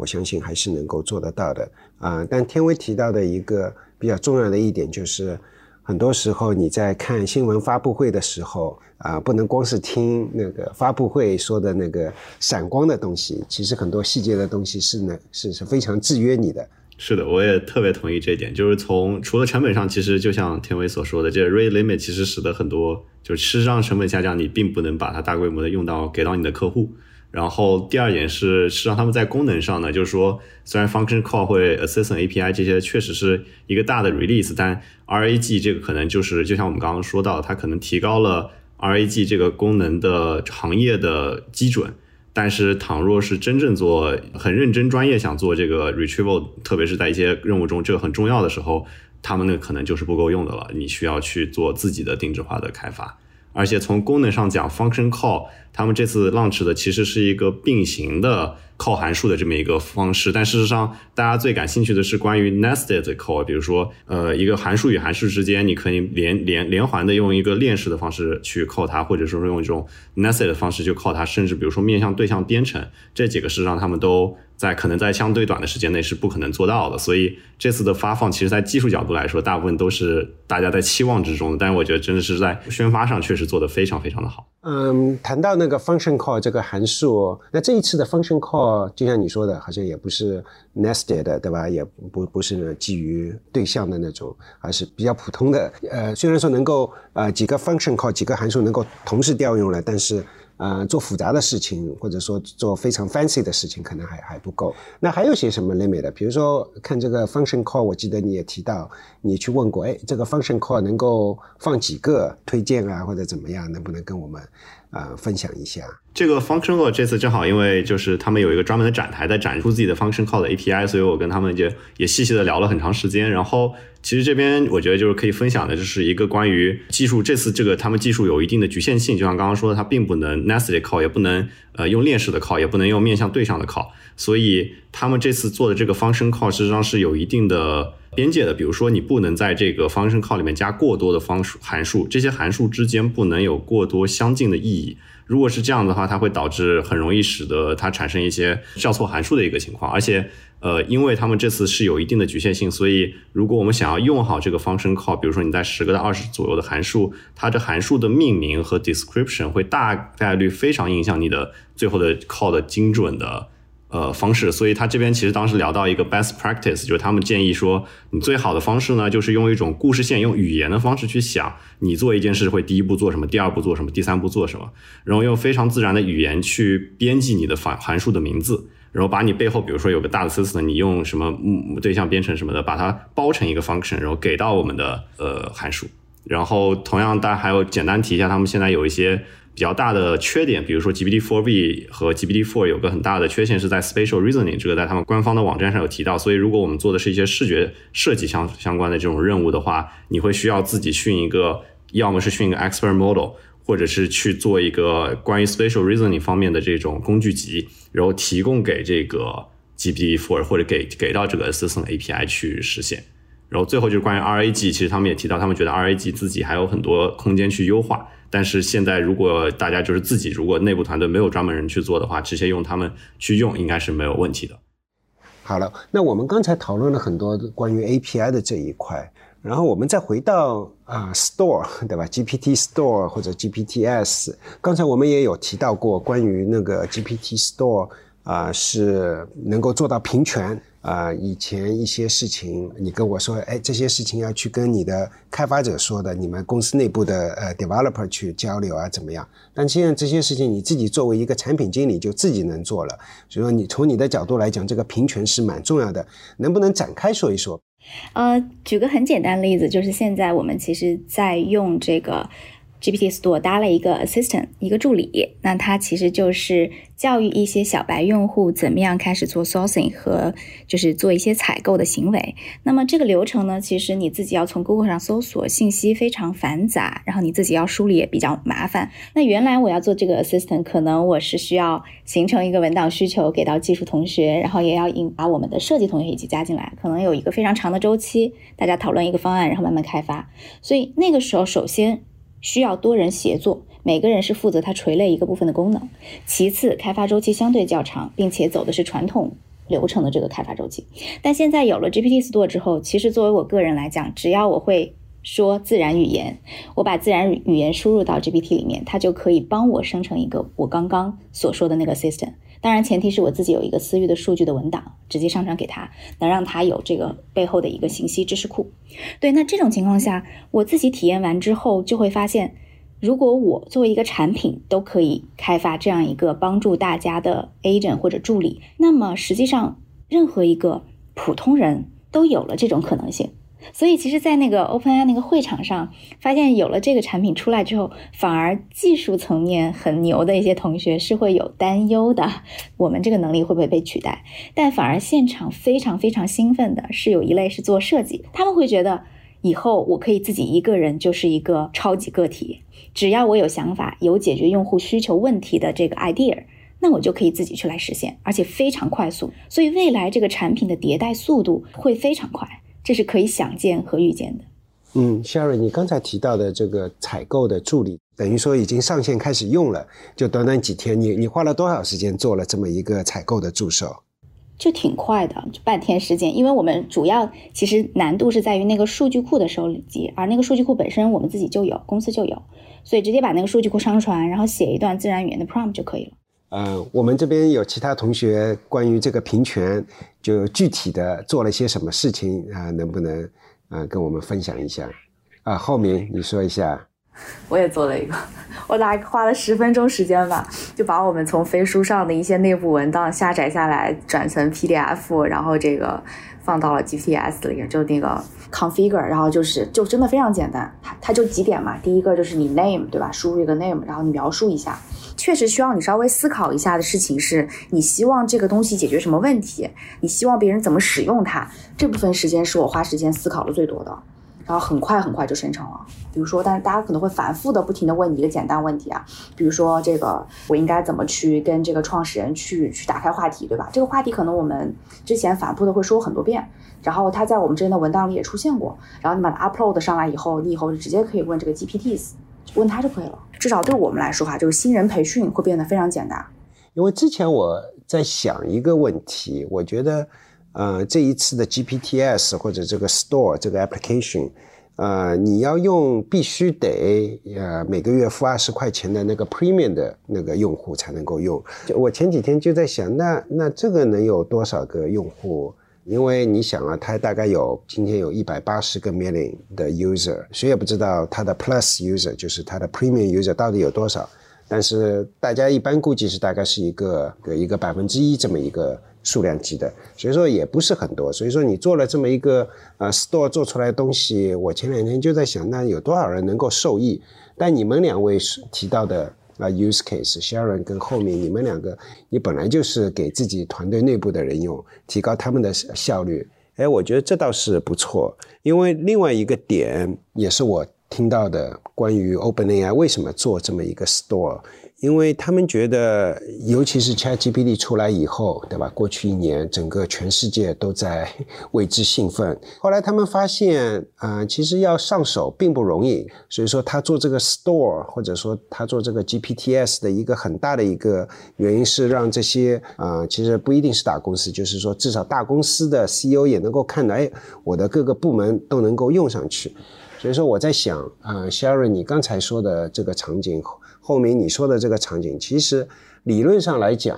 我相信还是能够做得到的。啊，但天威提到的一个比较重要的一点就是，很多时候你在看新闻发布会的时候，啊，不能光是听那个发布会说的那个闪光的东西，其实很多细节的东西是呢是是非常制约你的。是的，我也特别同意这一点。就是从除了成本上，其实就像天威所说的，这 rate limit 其实使得很多就是事实上成本下降，你并不能把它大规模的用到给到你的客户。然后第二点是，实际上他们在功能上呢，就是说虽然 function call 会 assistant API 这些确实是一个大的 release，但 RAG 这个可能就是就像我们刚刚说到，它可能提高了 RAG 这个功能的行业的基准。但是，倘若是真正做很认真、专业，想做这个 retrieval，特别是在一些任务中这个很重要的时候，他们那可能就是不够用的了。你需要去做自己的定制化的开发。而且从功能上讲，function call 他们这次 launch 的其实是一个并行的 call 函数的这么一个方式。但事实上，大家最感兴趣的是关于 nested call，比如说，呃，一个函数与函数之间，你可以连连连环的用一个链式的方式去 call 它，或者说用一种 nested 的方式去 call 它，甚至比如说面向对象编程，这几个事实上他们都。在可能在相对短的时间内是不可能做到的，所以这次的发放，其实在技术角度来说，大部分都是大家在期望之中的。但是我觉得真的是在宣发上确实做得非常非常的好。嗯，谈到那个 function call 这个函数，那这一次的 function call 就像你说的，好像也不是 nested 的，对吧？也不不是基于对象的那种，而是比较普通的。呃，虽然说能够呃几个 function call 几个函数能够同时调用了，但是。呃，做复杂的事情，或者说做非常 fancy 的事情，可能还还不够。那还有些什么 limit 的？比如说看这个 function call，我记得你也提到，你去问过，哎，这个 function call 能够放几个推荐啊，或者怎么样，能不能跟我们？呃，分享一下这个 functional。这次正好因为就是他们有一个专门的展台在展出自己的 function call 的 API，所以我跟他们就也细细的聊了很长时间。然后其实这边我觉得就是可以分享的，就是一个关于技术。这次这个他们技术有一定的局限性，就像刚刚说的，它并不能 nested call，也不能呃用链式的 call，也不能用面向对象的 call。所以他们这次做的这个 function call 实际上是有一定的边界的。比如说你不能在这个 function call 里面加过多的方数函数，这些函数之间不能有过多相近的意义。如果是这样的话，它会导致很容易使得它产生一些叫错函数的一个情况。而且，呃，因为他们这次是有一定的局限性，所以如果我们想要用好这个 function call，比如说你在十个到二十左右的函数，它这函数的命名和 description 会大概率非常影响你的最后的 call 的精准的。呃，方式，所以他这边其实当时聊到一个 best practice，就是他们建议说，你最好的方式呢，就是用一种故事线，用语言的方式去想，你做一件事会第一步做什么，第二步做什么，第三步做什么，然后用非常自然的语言去编辑你的函函数的名字，然后把你背后，比如说有个大的 system，你用什么对象编程什么的，把它包成一个 function，然后给到我们的呃函数。然后同样，大家还有简单提一下，他们现在有一些比较大的缺点，比如说 GPT-4V 和 GPT-4 有个很大的缺陷是在 spatial reasoning，这个在他们官方的网站上有提到。所以如果我们做的是一些视觉设计相相关的这种任务的话，你会需要自己训一个，要么是训一个 expert model，或者是去做一个关于 spatial reasoning 方面的这种工具集，然后提供给这个 GPT-4 或者给给到这个 Assistant API 去实现。然后最后就是关于 RAG，其实他们也提到，他们觉得 RAG 自己还有很多空间去优化。但是现在如果大家就是自己，如果内部团队没有专门人去做的话，直接用他们去用应该是没有问题的。好了，那我们刚才讨论了很多关于 API 的这一块，然后我们再回到啊 Store [LAUGHS] 对吧？GPT Store 或者 GPTs，刚才我们也有提到过关于那个 GPT Store 啊是能够做到平权。啊，以前一些事情你跟我说，哎，这些事情要去跟你的开发者说的，你们公司内部的呃 developer 去交流啊，怎么样？但现在这些事情你自己作为一个产品经理就自己能做了，所以说你从你的角度来讲，这个平权是蛮重要的，能不能展开说一说？呃，举个很简单的例子，就是现在我们其实在用这个。GPT Store 搭了一个 assistant，一个助理，那它其实就是教育一些小白用户怎么样开始做 sourcing 和就是做一些采购的行为。那么这个流程呢，其实你自己要从 Google 上搜索信息非常繁杂，然后你自己要梳理也比较麻烦。那原来我要做这个 assistant，可能我是需要形成一个文档需求给到技术同学，然后也要引把我们的设计同学一起加进来，可能有一个非常长的周期，大家讨论一个方案，然后慢慢开发。所以那个时候，首先。需要多人协作，每个人是负责他垂类一个部分的功能。其次，开发周期相对较长，并且走的是传统流程的这个开发周期。但现在有了 GPT Store 之后，其实作为我个人来讲，只要我会说自然语言，我把自然语言输入到 GPT 里面，它就可以帮我生成一个我刚刚所说的那个 system。当然，前提是我自己有一个私域的数据的文档，直接上传给他，能让他有这个背后的一个信息知识库。对，那这种情况下，我自己体验完之后，就会发现，如果我作为一个产品都可以开发这样一个帮助大家的 agent 或者助理，那么实际上任何一个普通人都有了这种可能性。所以，其实，在那个 OpenAI 那个会场上，发现有了这个产品出来之后，反而技术层面很牛的一些同学是会有担忧的，我们这个能力会不会被取代？但反而现场非常非常兴奋的是，有一类是做设计，他们会觉得以后我可以自己一个人就是一个超级个体，只要我有想法，有解决用户需求问题的这个 idea，那我就可以自己去来实现，而且非常快速。所以未来这个产品的迭代速度会非常快。这是可以想见和预见的。嗯，Sherry，你刚才提到的这个采购的助理，等于说已经上线开始用了，就短短几天，你你花了多少时间做了这么一个采购的助手？就挺快的，就半天时间。因为我们主要其实难度是在于那个数据库的收集，而那个数据库本身我们自己就有，公司就有，所以直接把那个数据库上传，然后写一段自然语言的 prompt 就可以了。呃，我们这边有其他同学关于这个平权，就具体的做了些什么事情啊？能不能啊跟我们分享一下？啊，浩明，你说一下。我也做了一个，[LAUGHS] 我大概花了十分钟时间吧，就把我们从飞书上的一些内部文档下载下来，转成 PDF，然后这个放到了 GPTs 里，就那个 configure，然后就是就真的非常简单，它它就几点嘛，第一个就是你 name 对吧？输入一个 name，然后你描述一下。确实需要你稍微思考一下的事情是，你希望这个东西解决什么问题？你希望别人怎么使用它？这部分时间是我花时间思考的最多的，然后很快很快就生成了。比如说，但是大家可能会反复的不停的问你一个简单问题啊，比如说这个我应该怎么去跟这个创始人去去打开话题，对吧？这个话题可能我们之前反复的会说很多遍，然后它在我们之前的文档里也出现过，然后你把它 upload 上来以后，你以后就直接可以问这个 GPTs。问他就可以了，至少对我们来说哈，就是新人培训会变得非常简单。因为之前我在想一个问题，我觉得，呃，这一次的 GPTs 或者这个 Store 这个 application，呃，你要用必须得呃每个月付二十块钱的那个 Premium 的那个用户才能够用。我前几天就在想，那那这个能有多少个用户？因为你想啊，它大概有今天有一百八十个 million 的 user，谁也不知道它的 plus user 就是它的 premium user 到底有多少。但是大家一般估计是大概是一个有一个百分之一这么一个数量级的，所以说也不是很多。所以说你做了这么一个呃 store 做出来的东西，我前两天就在想，那有多少人能够受益？但你们两位提到的啊 use case，Sharon 跟后面你们两个，你本来就是给自己团队内部的人用，提高他们的效率。哎，我觉得这倒是不错。因为另外一个点也是我听到的，关于 OpenAI 为什么做这么一个 store。因为他们觉得，尤其是 ChatGPT 出来以后，对吧？过去一年，整个全世界都在为之兴奋。后来他们发现，啊，其实要上手并不容易。所以说，他做这个 Store，或者说他做这个 GPTs 的一个很大的一个原因是让这些，啊，其实不一定是大公司，就是说至少大公司的 CEO 也能够看到，哎，我的各个部门都能够用上去。所以说，我在想，啊，Sharon，你刚才说的这个场景。后面你说的这个场景，其实理论上来讲，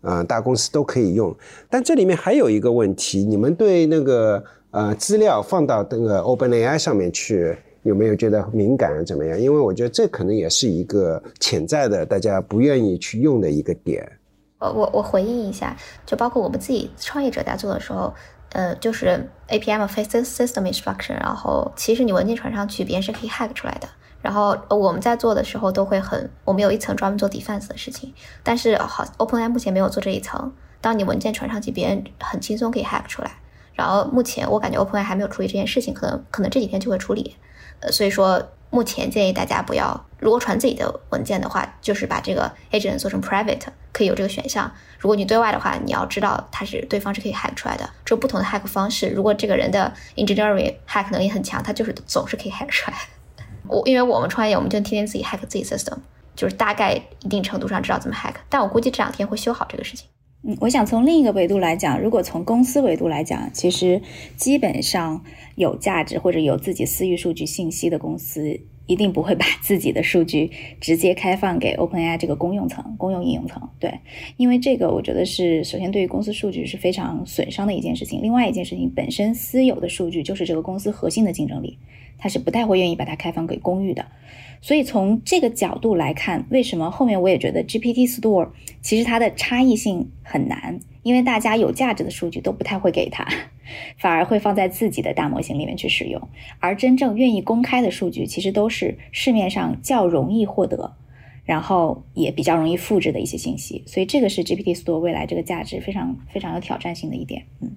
啊，大公司都可以用。但这里面还有一个问题，你们对那个呃资料放到那个 OpenAI 上面去，有没有觉得敏感怎么样？因为我觉得这可能也是一个潜在的大家不愿意去用的一个点。呃，我我回应一下，就包括我们自己创业者在做的时候，呃，就是 APM Face System Instruction，然后其实你文件传上去，别人是可以 hack 出来的。然后我们在做的时候都会很，我们有一层专门做 defense 的事情，但是好，OpenAI 目前没有做这一层。当你文件传上去，别人很轻松可以 hack 出来。然后目前我感觉 OpenAI 还没有处理这件事情，可能可能这几天就会处理。呃，所以说目前建议大家不要，如果传自己的文件的话，就是把这个 agent 做成 private，可以有这个选项。如果你对外的话，你要知道它是对方是可以 hack 出来的。这不同的 hack 方式，如果这个人的 engineering hack 能力很强，他就是总是可以 hack 出来。我因为我们创业，我们就天天自己 hack 自己 system，就是大概一定程度上知道怎么 hack，但我估计这两天会修好这个事情。嗯，我想从另一个维度来讲，如果从公司维度来讲，其实基本上有价值或者有自己私域数据信息的公司，一定不会把自己的数据直接开放给 OpenAI 这个公用层、公用应用层。对，因为这个我觉得是首先对于公司数据是非常损伤的一件事情。另外一件事情，本身私有的数据就是这个公司核心的竞争力。他是不太会愿意把它开放给公域的，所以从这个角度来看，为什么后面我也觉得 GPT Store 其实它的差异性很难，因为大家有价值的数据都不太会给他，[LAUGHS] 反而会放在自己的大模型里面去使用，而真正愿意公开的数据，其实都是市面上较容易获得，然后也比较容易复制的一些信息，所以这个是 GPT Store 未来这个价值非常非常有挑战性的一点，嗯。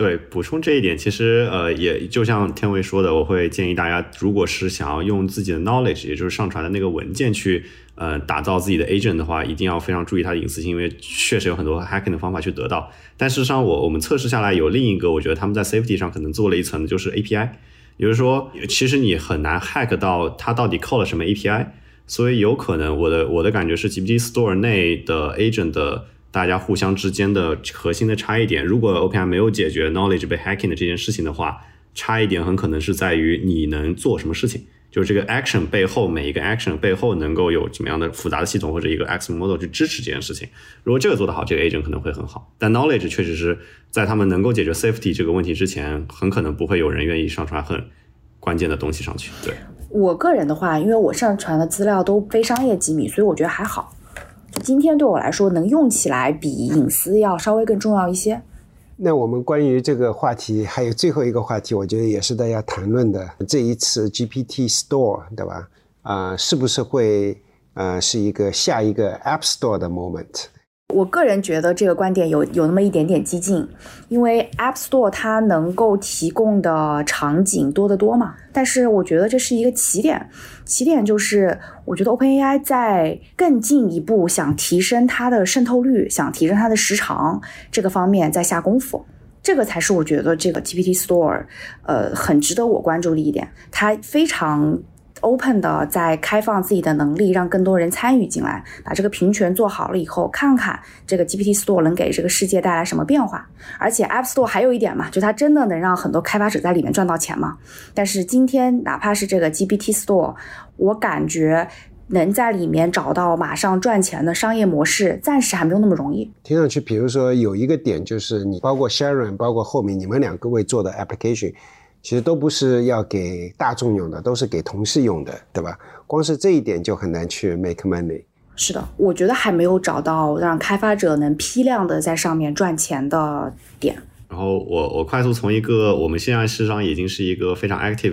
对，补充这一点，其实呃，也就像天维说的，我会建议大家，如果是想要用自己的 knowledge，也就是上传的那个文件去呃打造自己的 agent 的话，一定要非常注意它的隐私性，因为确实有很多 hacking 的方法去得到。但事实上，我我们测试下来有另一个，我觉得他们在 safety 上可能做了一层，就是 API，也就是说，其实你很难 hack 到它到底 call 了什么 API，所以有可能我的我的感觉是 GPT Store 内的 agent 的。大家互相之间的核心的差异点，如果 OPI 没有解决 knowledge 被 hacking 的这件事情的话，差异点很可能是在于你能做什么事情，就是这个 action 背后每一个 action 背后能够有怎么样的复杂的系统或者一个 X model 去支持这件事情。如果这个做得好，这个 agent 可能会很好。但 knowledge 确实是在他们能够解决 safety 这个问题之前，很可能不会有人愿意上传很关键的东西上去。对我个人的话，因为我上传的资料都非商业机密，所以我觉得还好。今天对我来说，能用起来比隐私要稍微更重要一些。那我们关于这个话题还有最后一个话题，我觉得也是大家谈论的。这一次 GPT Store，对吧？啊，是不是会呃是一个下一个 App Store 的 moment？我个人觉得这个观点有有那么一点点激进，因为 App Store 它能够提供的场景多得多嘛。但是我觉得这是一个起点，起点就是我觉得 OpenAI 在更进一步想提升它的渗透率，想提升它的时长这个方面在下功夫，这个才是我觉得这个 GPT Store 呃很值得我关注的一点，它非常。Open 的在开放自己的能力，让更多人参与进来，把这个平权做好了以后，看看这个 GPT Store 能给这个世界带来什么变化。而且 App Store 还有一点嘛，就它真的能让很多开发者在里面赚到钱吗？但是今天哪怕是这个 GPT Store，我感觉能在里面找到马上赚钱的商业模式，暂时还没有那么容易。听上去，比如说有一个点就是你，包括 Sharon，包括后面你们两个位做的 application。其实都不是要给大众用的，都是给同事用的，对吧？光是这一点就很难去 make money。是的，我觉得还没有找到让开发者能批量的在上面赚钱的点。然后我我快速从一个我们现在事实上已经是一个非常 active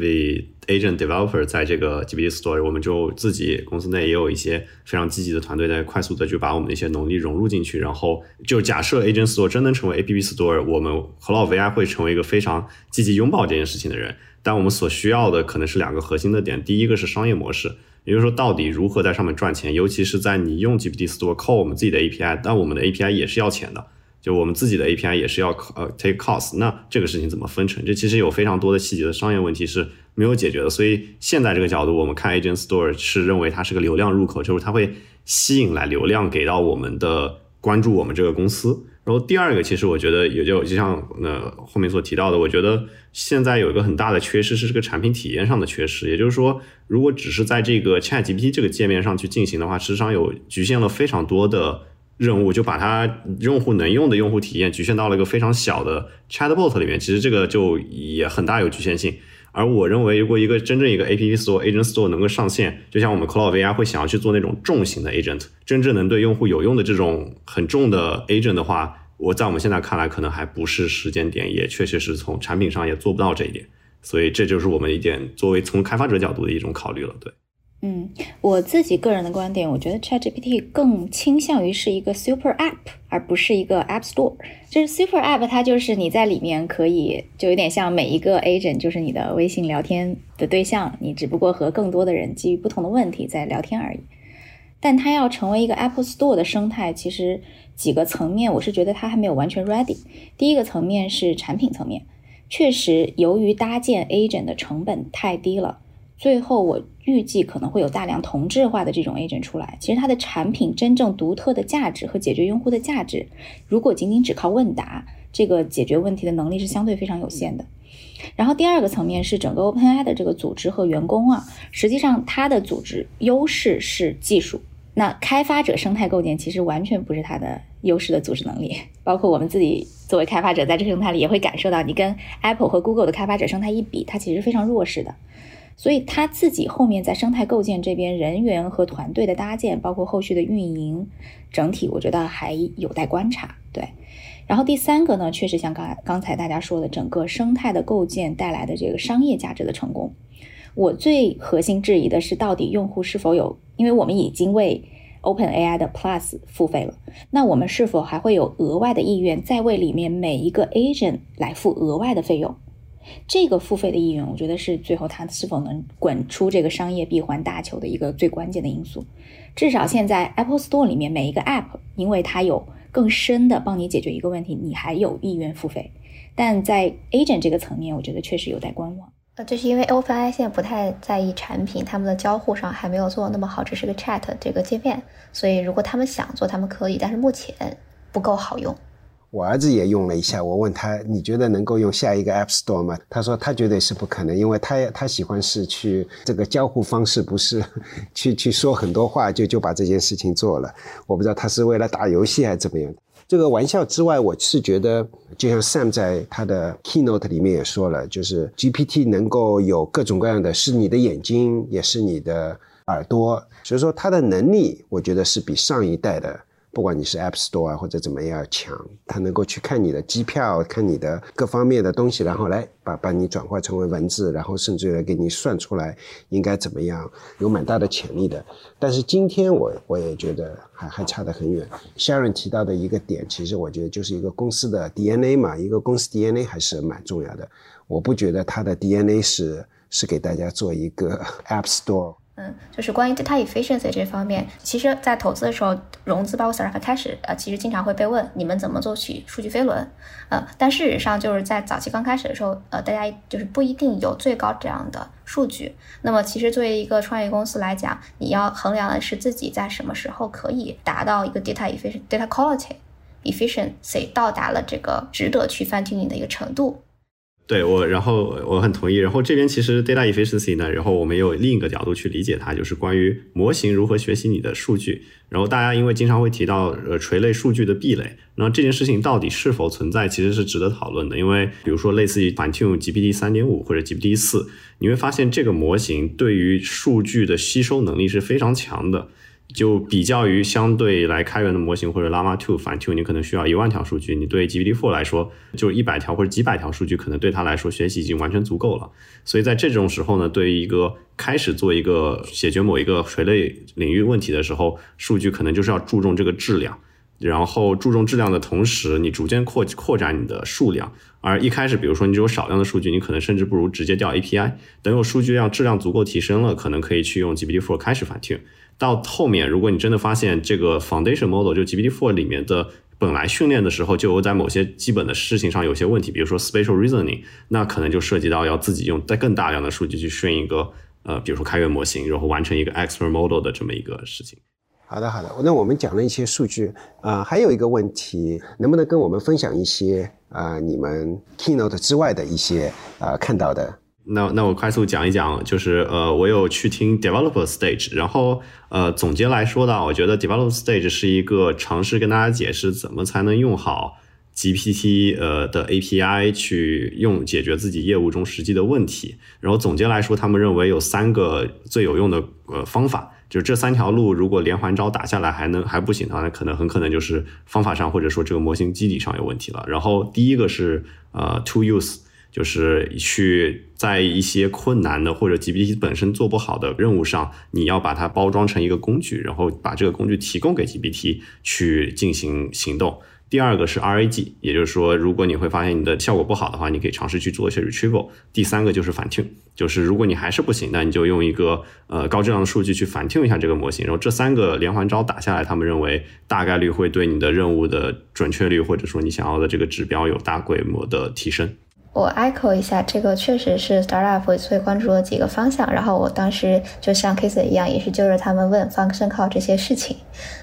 agent developer 在这个 GPT Store，我们就自己公司内也有一些非常积极的团队在快速的就把我们的一些能力融入进去。然后就假设 agent store 真能成为 app store，我们 Cloud VI 会成为一个非常积极拥抱这件事情的人。但我们所需要的可能是两个核心的点，第一个是商业模式，也就是说到底如何在上面赚钱，尤其是在你用 GPT Store 靠我们自己的 API，但我们的 API 也是要钱的。就我们自己的 API 也是要呃 take cost，那这个事情怎么分成？这其实有非常多的细节的商业问题是没有解决的。所以现在这个角度，我们看 Agent Store 是认为它是个流量入口，就是它会吸引来流量给到我们的关注我们这个公司。然后第二个，其实我觉得也就就像呃后面所提到的，我觉得现在有一个很大的缺失是这个产品体验上的缺失。也就是说，如果只是在这个 Chat GPT 这个界面上去进行的话，实际上有局限了非常多的。任务就把它用户能用的用户体验局限到了一个非常小的 chatbot 里面，其实这个就也很大有局限性。而我认为，如果一个真正一个 app store agent store 能够上线，就像我们 Cloud VI 会想要去做那种重型的 agent，真正能对用户有用的这种很重的 agent 的话，我在我们现在看来可能还不是时间点，也确实是从产品上也做不到这一点。所以这就是我们一点作为从开发者角度的一种考虑了，对。嗯，我自己个人的观点，我觉得 ChatGPT 更倾向于是一个 Super App，而不是一个 App Store。就是 Super App，它就是你在里面可以，就有点像每一个 Agent 就是你的微信聊天的对象，你只不过和更多的人基于不同的问题在聊天而已。但它要成为一个 Apple Store 的生态，其实几个层面，我是觉得它还没有完全 ready。第一个层面是产品层面，确实由于搭建 Agent 的成本太低了。最后，我预计可能会有大量同质化的这种 agent 出来。其实它的产品真正独特的价值和解决用户的价值，如果仅仅只靠问答，这个解决问题的能力是相对非常有限的。然后第二个层面是整个 OpenAI 的这个组织和员工啊，实际上它的组织优势是技术，那开发者生态构建其实完全不是它的优势的组织能力。包括我们自己作为开发者在这个生态里也会感受到，你跟 Apple 和 Google 的开发者生态一比，它其实非常弱势的。所以他自己后面在生态构建这边人员和团队的搭建，包括后续的运营，整体我觉得还有待观察。对，然后第三个呢，确实像刚刚才大家说的，整个生态的构建带来的这个商业价值的成功，我最核心质疑的是，到底用户是否有？因为我们已经为 Open AI 的 Plus 付费了，那我们是否还会有额外的意愿再为里面每一个 Agent 来付额外的费用？这个付费的意愿，我觉得是最后它是否能滚出这个商业闭环大球的一个最关键的因素。至少现在 Apple Store 里面每一个 App，因为它有更深的帮你解决一个问题，你还有意愿付费。但在 Agent 这个层面，我觉得确实有待观望。呃，就是因为 OpenAI 现在不太在意产品，他们的交互上还没有做那么好，只是个 Chat 这个界面。所以如果他们想做，他们可以，但是目前不够好用。我儿子也用了一下，我问他你觉得能够用下一个 App Store 吗？他说他绝对是不可能，因为他他喜欢是去这个交互方式，不是去去说很多话就就把这件事情做了。我不知道他是为了打游戏还是怎么样。这个玩笑之外，我是觉得就像 Sam 在他的 Keynote 里面也说了，就是 GPT 能够有各种各样的，是你的眼睛，也是你的耳朵，所以说它的能力，我觉得是比上一代的。不管你是 App Store 啊或者怎么样强，它能够去看你的机票，看你的各方面的东西，然后来把把你转化成为文字，然后甚至来给你算出来应该怎么样，有蛮大的潜力的。但是今天我我也觉得还还差得很远。Sharon 提到的一个点，其实我觉得就是一个公司的 DNA 嘛，一个公司 DNA 还是蛮重要的。我不觉得它的 DNA 是是给大家做一个 App Store。嗯，就是关于 data efficiency 这方面，其实，在投资的时候，融资包括 startup 开始，呃，其实经常会被问你们怎么做起数据飞轮，呃，但事实上就是在早期刚开始的时候，呃，大家就是不一定有最高这样的数据。那么，其实作为一个创业公司来讲，你要衡量的是自己在什么时候可以达到一个 data efficient data quality efficiency 到达了这个值得去 funding 的一个程度。对我，然后我很同意。然后这边其实 data efficiency 呢，然后我们有另一个角度去理解它，就是关于模型如何学习你的数据。然后大家因为经常会提到呃垂类数据的壁垒，那这件事情到底是否存在，其实是值得讨论的。因为比如说类似于 f i n t u n e GPT 三点五或者 GPT 四，你会发现这个模型对于数据的吸收能力是非常强的。就比较于相对来开源的模型或者 Llama 2反 tune，你可能需要一万条数据，你对 GPT-4 来说就一百条或者几百条数据，可能对它来说学习已经完全足够了。所以在这种时候呢，对于一个开始做一个解决某一个垂类领域问题的时候，数据可能就是要注重这个质量。然后注重质量的同时，你逐渐扩扩展你的数量。而一开始，比如说你只有少量的数据，你可能甚至不如直接调 API。等有数据量质量足够提升了，可能可以去用 GPT-4 开始反 tune。到后面，如果你真的发现这个 foundation model 就 GPT-4 里面的本来训练的时候就有在某些基本的事情上有些问题，比如说 spatial reasoning，那可能就涉及到要自己用在更大量的数据去训一个呃，比如说开源模型，然后完成一个 expert model 的这么一个事情。好的，好的。那我们讲了一些数据啊，还有一个问题，能不能跟我们分享一些啊，你们 keynote 之外的一些啊看到的？那那我快速讲一讲，就是呃，我有去听 developer stage，然后呃，总结来说呢，我觉得 developer stage 是一个尝试跟大家解释怎么才能用好 GPT 呃的 API 去用解决自己业务中实际的问题。然后总结来说，他们认为有三个最有用的呃方法。就是这三条路，如果连环招打下来还能还不行的话，那可能很可能就是方法上或者说这个模型基底上有问题了。然后第一个是呃 to use，就是去在一些困难的或者 GPT 本身做不好的任务上，你要把它包装成一个工具，然后把这个工具提供给 GPT 去进行行动。第二个是 RAG，也就是说，如果你会发现你的效果不好的话，你可以尝试去做一些 retrieval。第三个就是反 tune，就是如果你还是不行，那你就用一个呃高质量的数据去反 tune 一下这个模型。然后这三个连环招打下来，他们认为大概率会对你的任务的准确率或者说你想要的这个指标有大规模的提升。我 echo 一下，这个确实是 startup 最关注的几个方向。然后我当时就像 Case 一样，也是揪着他们问 function call 这些事情。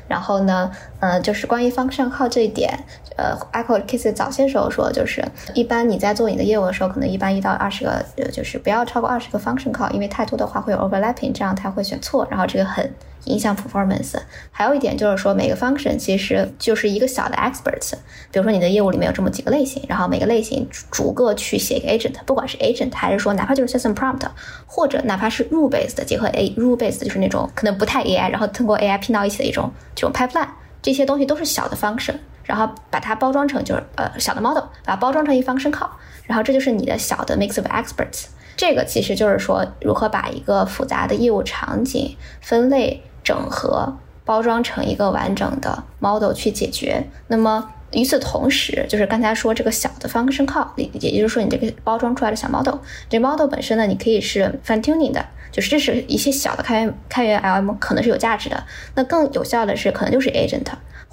然后呢，嗯，就是关于 function call 这一点，呃，echo Case 早些时候说，就是一般你在做你的业务的时候，可能一般一到二十个，呃，就是不要超过二十个 function call，因为太多的话会有 overlapping，这样它会选错，然后这个很。影响 performance，还有一点就是说，每个 function 其实就是一个小的 experts。比如说，你的业务里面有这么几个类型，然后每个类型逐个去写一个 agent，不管是 agent 还是说哪怕就是 system prompt，或者哪怕是 rule based 结合 a rule based 就是那种可能不太 AI，然后通过 AI 拼到一起的一种这种 pipeline，这些东西都是小的 function，然后把它包装成就是呃小的 model，把它包装成一 function call，然后这就是你的小的 mix of experts。这个其实就是说如何把一个复杂的业务场景分类。整合包装成一个完整的 model 去解决。那么与此同时，就是刚才说这个小的 function call，也也就是说你这个包装出来的小 model，这 model 本身呢，你可以是 fine tuning 的，就是这是一些小的开源开源 LM 可能是有价值的。那更有效的是可能就是 agent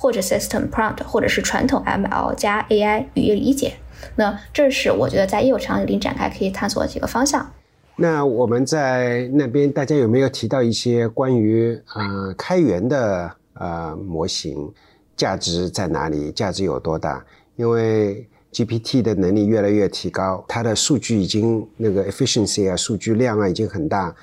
或者 system prompt，或者是传统 ML 加 AI 语义理解。那这是我觉得在业务场景里展开可以探索的几个方向。那我们在那边，大家有没有提到一些关于呃开源的呃模型价值在哪里？价值有多大？因为 GPT 的能力越来越提高，它的数据已经那个 efficiency 啊，数据量啊已经很大，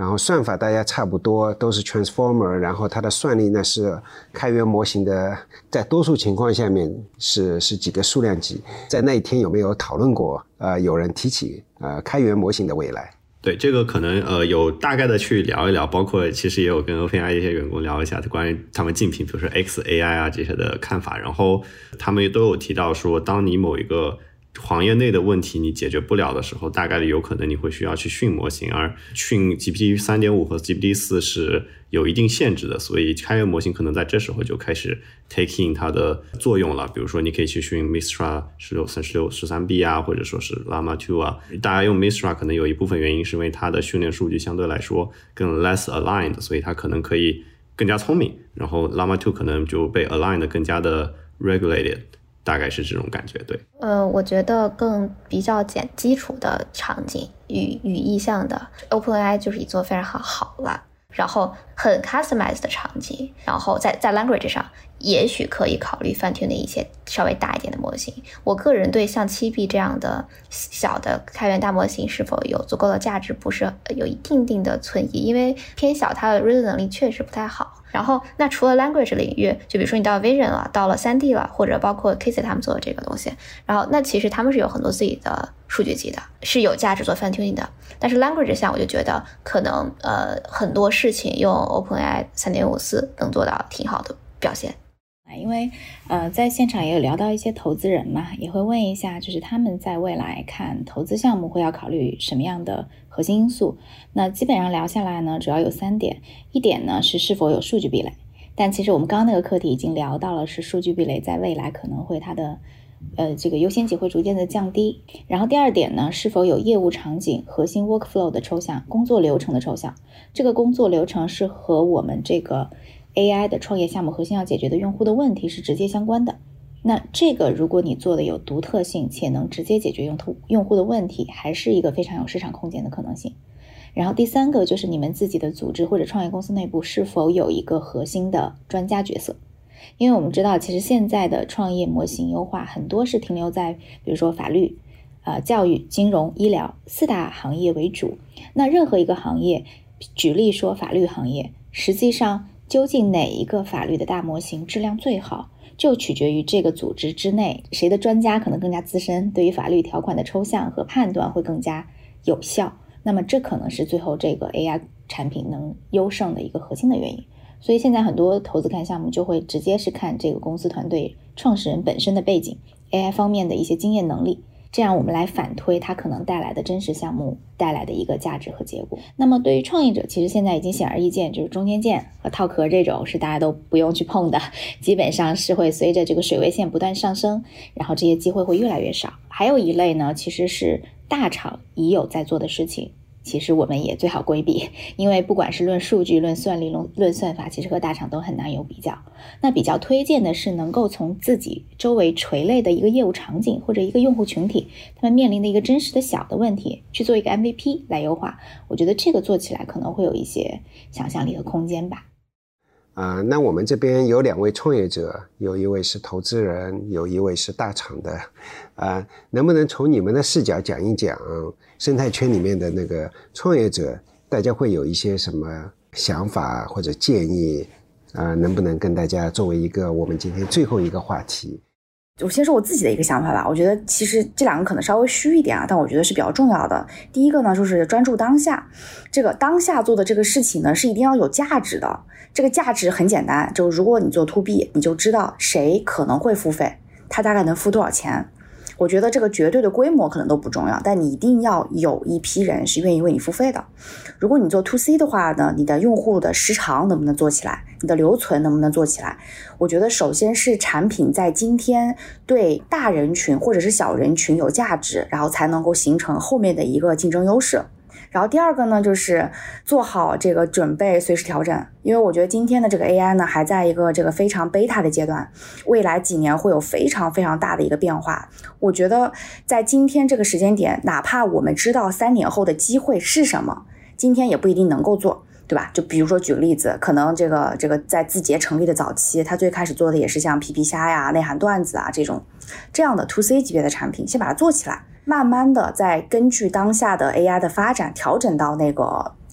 然后算法大家差不多都是 transformer，然后它的算力呢是开源模型的，在多数情况下面是是几个数量级。在那一天有没有讨论过？呃，有人提起呃开源模型的未来？对这个可能呃有大概的去聊一聊，包括其实也有跟 OpenAI 一些员工聊一下关于他们竞品，比如说 XAI 啊这些的看法，然后他们都有提到说，当你某一个。行业内的问题你解决不了的时候，大概率有可能你会需要去训模型，而训 GPT 三点五和 GPT 四是有一定限制的，所以开源模型可能在这时候就开始 taking 它的作用了。比如说，你可以去训 Mistra 十六三十六十三 B 啊，或者说是 Llama Two 啊。大家用 Mistra 可能有一部分原因是因为它的训练数据相对来说更 less aligned，所以它可能可以更加聪明。然后 Llama Two 可能就被 aligned 更加的 regulated。大概是这种感觉，对。呃，我觉得更比较简基础的场景与与意向的 OpenAI 就是已做非常好好了。然后很 customized 的场景，然后在在 language 上，也许可以考虑 fine tune 的一些稍微大一点的模型。我个人对像七 B 这样的小的开源大模型是否有足够的价值，不是有一定定的存疑，因为偏小，它的 reason 能力确实不太好。然后，那除了 language 领域，就比如说你到 vision 了，到了 3D 了，或者包括 Casey 他们做的这个东西，然后那其实他们是有很多自己的数据集的，是有价值做 fine tuning 的。但是 language 项，我就觉得可能呃很多事情用 OpenAI 3.54能做到挺好的表现。因为，呃，在现场也有聊到一些投资人嘛，也会问一下，就是他们在未来看投资项目会要考虑什么样的核心因素。那基本上聊下来呢，主要有三点，一点呢是是否有数据壁垒，但其实我们刚刚那个课题已经聊到了，是数据壁垒在未来可能会它的，呃，这个优先级会逐渐的降低。然后第二点呢，是否有业务场景核心 workflow 的抽象，工作流程的抽象，这个工作流程是和我们这个。AI 的创业项目核心要解决的用户的问题是直接相关的。那这个如果你做的有独特性且能直接解决用户用户的问题，还是一个非常有市场空间的可能性。然后第三个就是你们自己的组织或者创业公司内部是否有一个核心的专家角色？因为我们知道，其实现在的创业模型优化很多是停留在比如说法律、呃教育、金融、医疗四大行业为主。那任何一个行业，举例说法律行业，实际上。究竟哪一个法律的大模型质量最好，就取决于这个组织之内谁的专家可能更加资深，对于法律条款的抽象和判断会更加有效。那么这可能是最后这个 AI 产品能优胜的一个核心的原因。所以现在很多投资看项目就会直接是看这个公司团队创始人本身的背景，AI 方面的一些经验能力。这样我们来反推它可能带来的真实项目带来的一个价值和结果。那么对于创业者，其实现在已经显而易见，就是中间件和套壳这种是大家都不用去碰的，基本上是会随着这个水位线不断上升，然后这些机会会越来越少。还有一类呢，其实是大厂已有在做的事情。其实我们也最好规避，因为不管是论数据、论算力、论论算法，其实和大厂都很难有比较。那比较推荐的是能够从自己周围垂类的一个业务场景或者一个用户群体，他们面临的一个真实的小的问题，去做一个 MVP 来优化。我觉得这个做起来可能会有一些想象力和空间吧。啊，那我们这边有两位创业者，有一位是投资人，有一位是大厂的，啊，能不能从你们的视角讲一讲生态圈里面的那个创业者，大家会有一些什么想法或者建议？啊，能不能跟大家作为一个我们今天最后一个话题？我先说我自己的一个想法吧。我觉得其实这两个可能稍微虚一点啊，但我觉得是比较重要的。第一个呢，就是专注当下，这个当下做的这个事情呢，是一定要有价值的。这个价值很简单，就如果你做 to B，你就知道谁可能会付费，他大概能付多少钱。我觉得这个绝对的规模可能都不重要，但你一定要有一批人是愿意为你付费的。如果你做 to C 的话呢，你的用户的时长能不能做起来？你的留存能不能做起来？我觉得首先是产品在今天对大人群或者是小人群有价值，然后才能够形成后面的一个竞争优势。然后第二个呢，就是做好这个准备，随时调整。因为我觉得今天的这个 AI 呢，还在一个这个非常 beta 的阶段，未来几年会有非常非常大的一个变化。我觉得在今天这个时间点，哪怕我们知道三年后的机会是什么，今天也不一定能够做，对吧？就比如说举个例子，可能这个这个在字节成立的早期，他最开始做的也是像皮皮虾呀、内涵段子啊这种这样的 to C 级别的产品，先把它做起来。慢慢的，再根据当下的 AI 的发展，调整到那个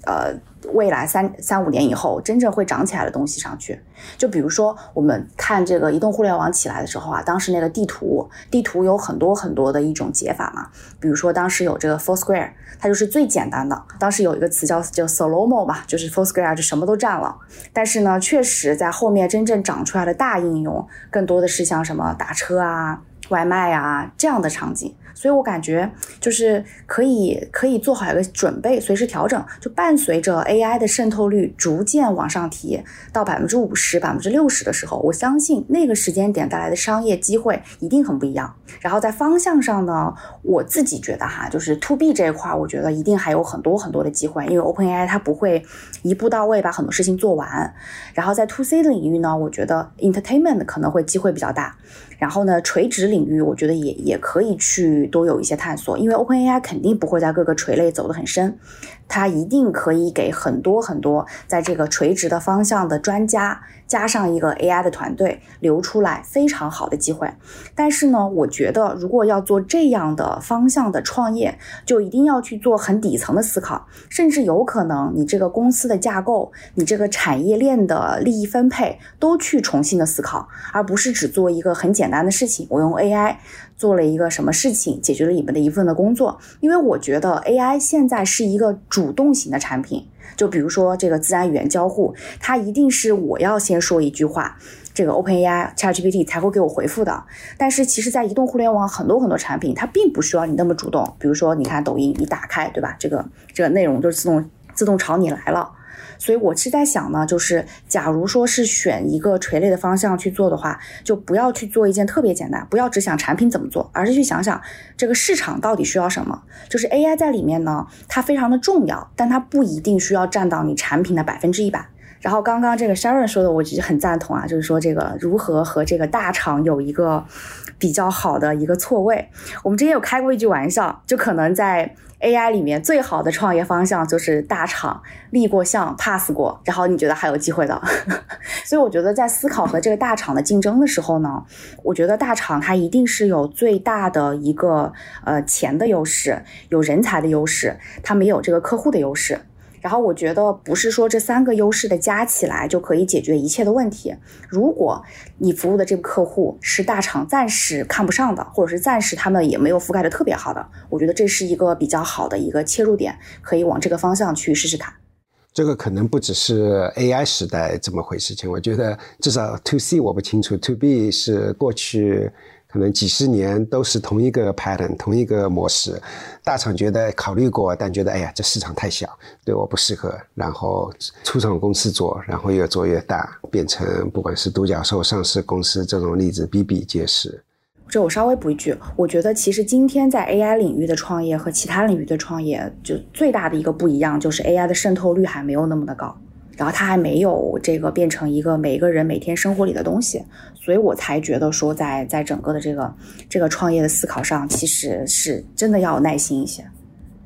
呃未来三三五年以后真正会涨起来的东西上去。就比如说，我们看这个移动互联网起来的时候啊，当时那个地图，地图有很多很多的一种解法嘛。比如说当时有这个 Foursquare，它就是最简单的。当时有一个词叫叫 Solomo 吧，就是 Foursquare 就什么都占了。但是呢，确实在后面真正长出来的大应用，更多的是像什么打车啊、外卖啊这样的场景。所以我感觉就是可以可以做好一个准备，随时调整。就伴随着 AI 的渗透率逐渐往上提到百分之五十、百分之六十的时候，我相信那个时间点带来的商业机会一定很不一样。然后在方向上呢，我自己觉得哈，就是 To B 这一块，我觉得一定还有很多很多的机会，因为 OpenAI 它不会一步到位把很多事情做完。然后在 To C 的领域呢，我觉得 Entertainment 可能会机会比较大。然后呢，垂直领域我觉得也也可以去多有一些探索，因为 OpenAI 肯定不会在各个垂类走得很深，它一定可以给很多很多在这个垂直的方向的专家。加上一个 AI 的团队留出来非常好的机会，但是呢，我觉得如果要做这样的方向的创业，就一定要去做很底层的思考，甚至有可能你这个公司的架构、你这个产业链的利益分配都去重新的思考，而不是只做一个很简单的事情。我用 AI 做了一个什么事情，解决了你们的一份的工作，因为我觉得 AI 现在是一个主动型的产品。就比如说这个自然语言交互，它一定是我要先说一句话，这个 OpenAI ChatGPT 才会给我回复的。但是其实，在移动互联网很多很多产品，它并不需要你那么主动。比如说，你看抖音，你打开，对吧？这个这个内容就自动自动朝你来了。所以我是在想呢，就是假如说是选一个垂类的方向去做的话，就不要去做一件特别简单，不要只想产品怎么做，而是去想想这个市场到底需要什么。就是 AI 在里面呢，它非常的重要，但它不一定需要占到你产品的百分之一百。然后刚刚这个 Sharon 说的，我其实很赞同啊，就是说这个如何和这个大厂有一个比较好的一个错位。我们之前有开过一句玩笑，就可能在。AI 里面最好的创业方向就是大厂立过项 pass 过，然后你觉得还有机会的。[LAUGHS] 所以我觉得在思考和这个大厂的竞争的时候呢，我觉得大厂它一定是有最大的一个呃钱的优势，有人才的优势，它没有这个客户的优势。然后我觉得不是说这三个优势的加起来就可以解决一切的问题。如果你服务的这个客户是大厂暂时看不上的，或者是暂时他们也没有覆盖的特别好的，我觉得这是一个比较好的一个切入点，可以往这个方向去试试看。这个可能不只是 AI 时代这么回事情，我觉得至少 To C 我不清楚，To B 是过去。可能几十年都是同一个 pattern，同一个模式。大厂觉得考虑过，但觉得哎呀，这市场太小，对我不适合。然后初创公司做，然后越做越大，变成不管是独角兽上市公司这种例子比比皆是。这我稍微补一句，我觉得其实今天在 AI 领域的创业和其他领域的创业，就最大的一个不一样，就是 AI 的渗透率还没有那么的高。然后它还没有这个变成一个每个人每天生活里的东西，所以我才觉得说，在在整个的这个这个创业的思考上，其实是真的要有耐心一些，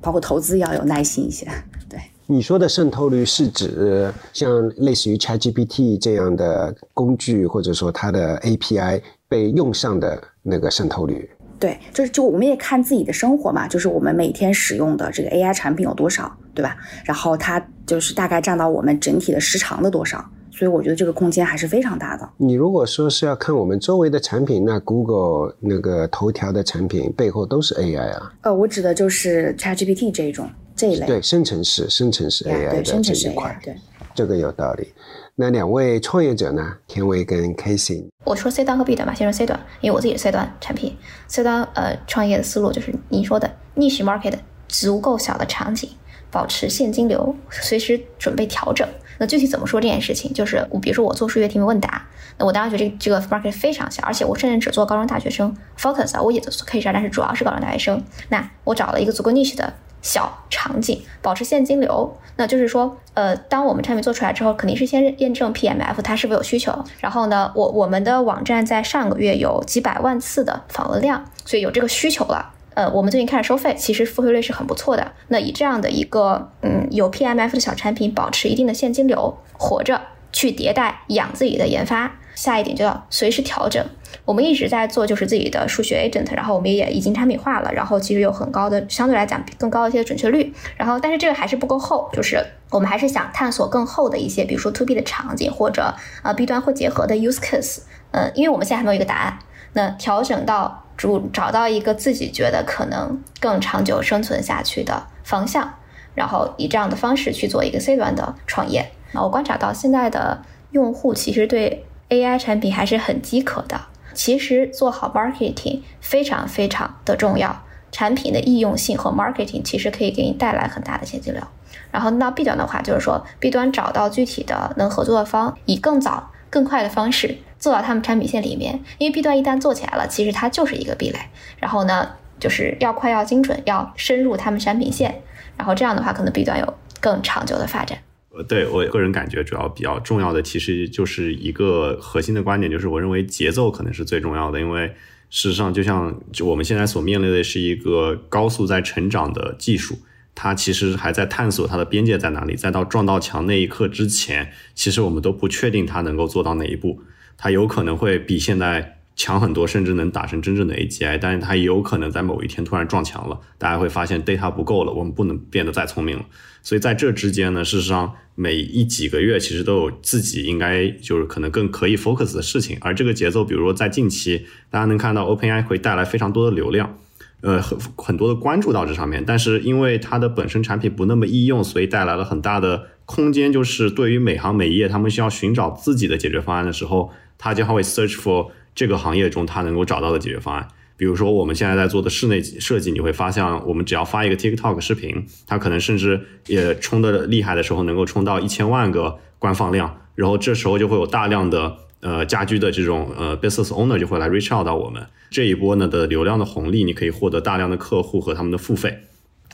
包括投资要有耐心一些。对，你说的渗透率是指像类似于 ChatGPT 这样的工具，或者说它的 API 被用上的那个渗透率。对，就是就我们也看自己的生活嘛，就是我们每天使用的这个 AI 产品有多少，对吧？然后它就是大概占到我们整体的时长的多少，所以我觉得这个空间还是非常大的。你如果说是要看我们周围的产品，那 Google 那个头条的产品背后都是 AI 啊。呃，我指的就是 ChatGPT 这一种这一类。对，生成式生成式 AI 的这一块，对，这个有道理。那两位创业者呢？田威跟 Casey。我说 C 端和 B 端吧，先说 C 端，因为我自己是 C 端产品。C 端呃创业的思路就是你说的 niche market 足够小的场景，保持现金流，随时准备调整。那具体怎么说这件事情？就是我比如说我做数学题目问答，那我当然觉得这个这个 market 非常小，而且我甚至只做高中大学生 focus 啊，我也做 K 十二，但是主要是高中大学生。那我找了一个足够 niche 的。小场景保持现金流，那就是说，呃，当我们产品做出来之后，肯定是先验证 PMF 它是否有需求。然后呢，我我们的网站在上个月有几百万次的访问量，所以有这个需求了。呃，我们最近开始收费，其实付费率是很不错的。那以这样的一个嗯有 PMF 的小产品，保持一定的现金流，活着去迭代养自己的研发。下一点就要随时调整。我们一直在做，就是自己的数学 agent，然后我们也已经产品化了，然后其实有很高的，相对来讲更高一些的准确率。然后，但是这个还是不够厚，就是我们还是想探索更厚的一些，比如说 to B 的场景，或者呃 B 端会结合的 use case。嗯，因为我们现在还没有一个答案。那调整到主找到一个自己觉得可能更长久生存下去的方向，然后以这样的方式去做一个 C 端的创业。我观察到现在的用户其实对。AI 产品还是很饥渴的。其实做好 marketing 非常非常的重要，产品的易用性和 marketing 其实可以给你带来很大的现金流。然后那 B 端的话，就是说 B 端找到具体的能合作的方，以更早、更快的方式做到他们产品线里面。因为 B 端一旦做起来了，其实它就是一个壁垒。然后呢，就是要快、要精准、要深入他们产品线。然后这样的话，可能 B 端有更长久的发展。呃，对我个人感觉，主要比较重要的，其实就是一个核心的观点，就是我认为节奏可能是最重要的。因为事实上，就像就我们现在所面临的是一个高速在成长的技术，它其实还在探索它的边界在哪里，再到撞到墙那一刻之前，其实我们都不确定它能够做到哪一步。它有可能会比现在强很多，甚至能打成真正的 AGI，但是它也有可能在某一天突然撞墙了，大家会发现 data 不够了，我们不能变得再聪明了。所以在这之间呢，事实上每一几个月其实都有自己应该就是可能更可以 focus 的事情，而这个节奏，比如说在近期，大家能看到 OpenAI 会带来非常多的流量。呃，很很多的关注到这上面，但是因为它的本身产品不那么易用，所以带来了很大的空间。就是对于每行每业，他们需要寻找自己的解决方案的时候，他就会 search for 这个行业中他能够找到的解决方案。比如说我们现在在做的室内设计，你会发现，我们只要发一个 TikTok 视频，它可能甚至也冲的厉害的时候，能够冲到一千万个观放量，然后这时候就会有大量的。呃，家居的这种呃 business owner 就会来 reach out 到我们这一波呢的流量的红利，你可以获得大量的客户和他们的付费。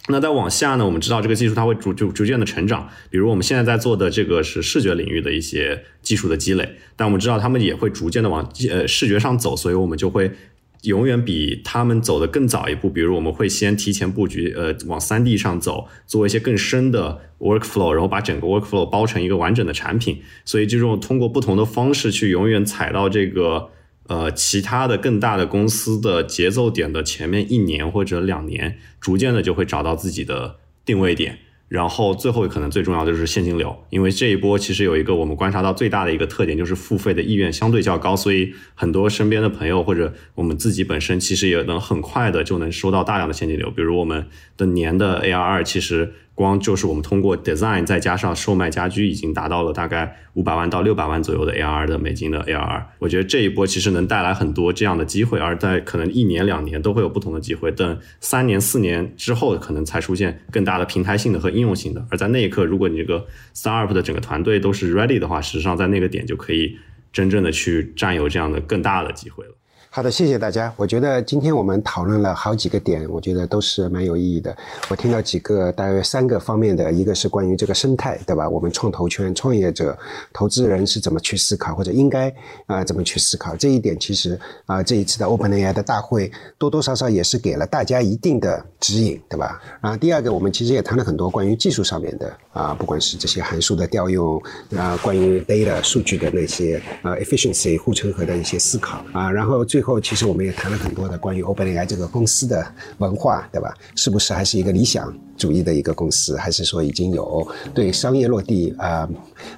那再往下呢，我们知道这个技术它会逐逐逐渐的成长，比如我们现在在做的这个是视觉领域的一些技术的积累，但我们知道他们也会逐渐的往呃视觉上走，所以我们就会。永远比他们走得更早一步，比如我们会先提前布局，呃，往三 D 上走，做一些更深的 workflow，然后把整个 workflow 包成一个完整的产品。所以这种通过不同的方式去永远踩到这个呃其他的更大的公司的节奏点的前面一年或者两年，逐渐的就会找到自己的定位点。然后最后可能最重要的就是现金流，因为这一波其实有一个我们观察到最大的一个特点，就是付费的意愿相对较高，所以很多身边的朋友或者我们自己本身其实也能很快的就能收到大量的现金流，比如我们的年的 ARR 其实。光就是我们通过 design 再加上售卖家居，已经达到了大概五百万到六百万左右的 AR 的美金的 ARR。我觉得这一波其实能带来很多这样的机会，而在可能一年两年都会有不同的机会，等三年四年之后，可能才出现更大的平台性的和应用性的。而在那一刻，如果你这个 startup 的整个团队都是 ready 的话，实际上在那个点就可以真正的去占有这样的更大的机会了。好的，谢谢大家。我觉得今天我们讨论了好几个点，我觉得都是蛮有意义的。我听到几个大约三个方面的，一个是关于这个生态，对吧？我们创投圈、创业者、投资人是怎么去思考，或者应该啊怎么去思考这一点？其实啊，这一次的 OpenAI 的大会多多少少也是给了大家一定的指引，对吧？啊，第二个，我们其实也谈了很多关于技术上面的啊，不管是这些函数的调用啊，关于 data 数据的那些啊 efficiency 护城河的一些思考啊，然后最最后，其实我们也谈了很多的关于 OpenAI 这个公司的文化，对吧？是不是还是一个理想主义的一个公司，还是说已经有对商业落地啊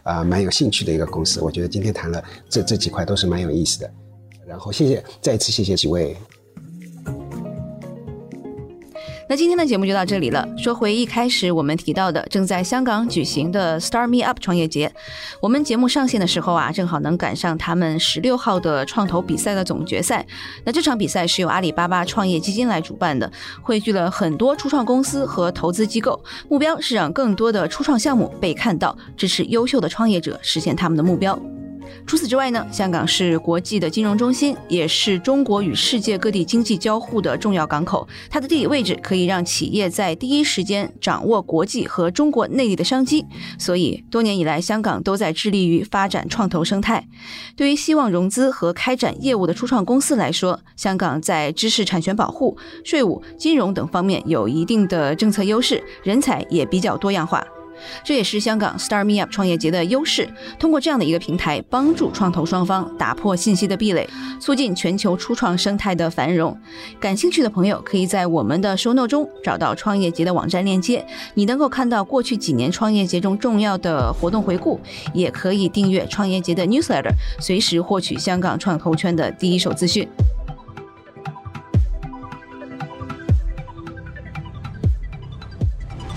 啊蛮有兴趣的一个公司？我觉得今天谈了这这几块都是蛮有意思的。然后谢谢，再次谢谢几位。那今天的节目就到这里了。说回一开始我们提到的正在香港举行的 Star Me Up 创业节，我们节目上线的时候啊，正好能赶上他们十六号的创投比赛的总决赛。那这场比赛是由阿里巴巴创业基金来主办的，汇聚了很多初创公司和投资机构，目标是让更多的初创项目被看到，支持优秀的创业者实现他们的目标。除此之外呢，香港是国际的金融中心，也是中国与世界各地经济交互的重要港口。它的地理位置可以让企业在第一时间掌握国际和中国内地的商机。所以，多年以来，香港都在致力于发展创投生态。对于希望融资和开展业务的初创公司来说，香港在知识产权保护、税务、金融等方面有一定的政策优势，人才也比较多样化。这也是香港 Star Me Up 创业节的优势。通过这样的一个平台，帮助创投双方打破信息的壁垒，促进全球初创生态的繁荣。感兴趣的朋友可以在我们的 Show Note 中找到创业节的网站链接，你能够看到过去几年创业节中重要的活动回顾，也可以订阅创业节的 Newsletter，随时获取香港创投圈的第一手资讯。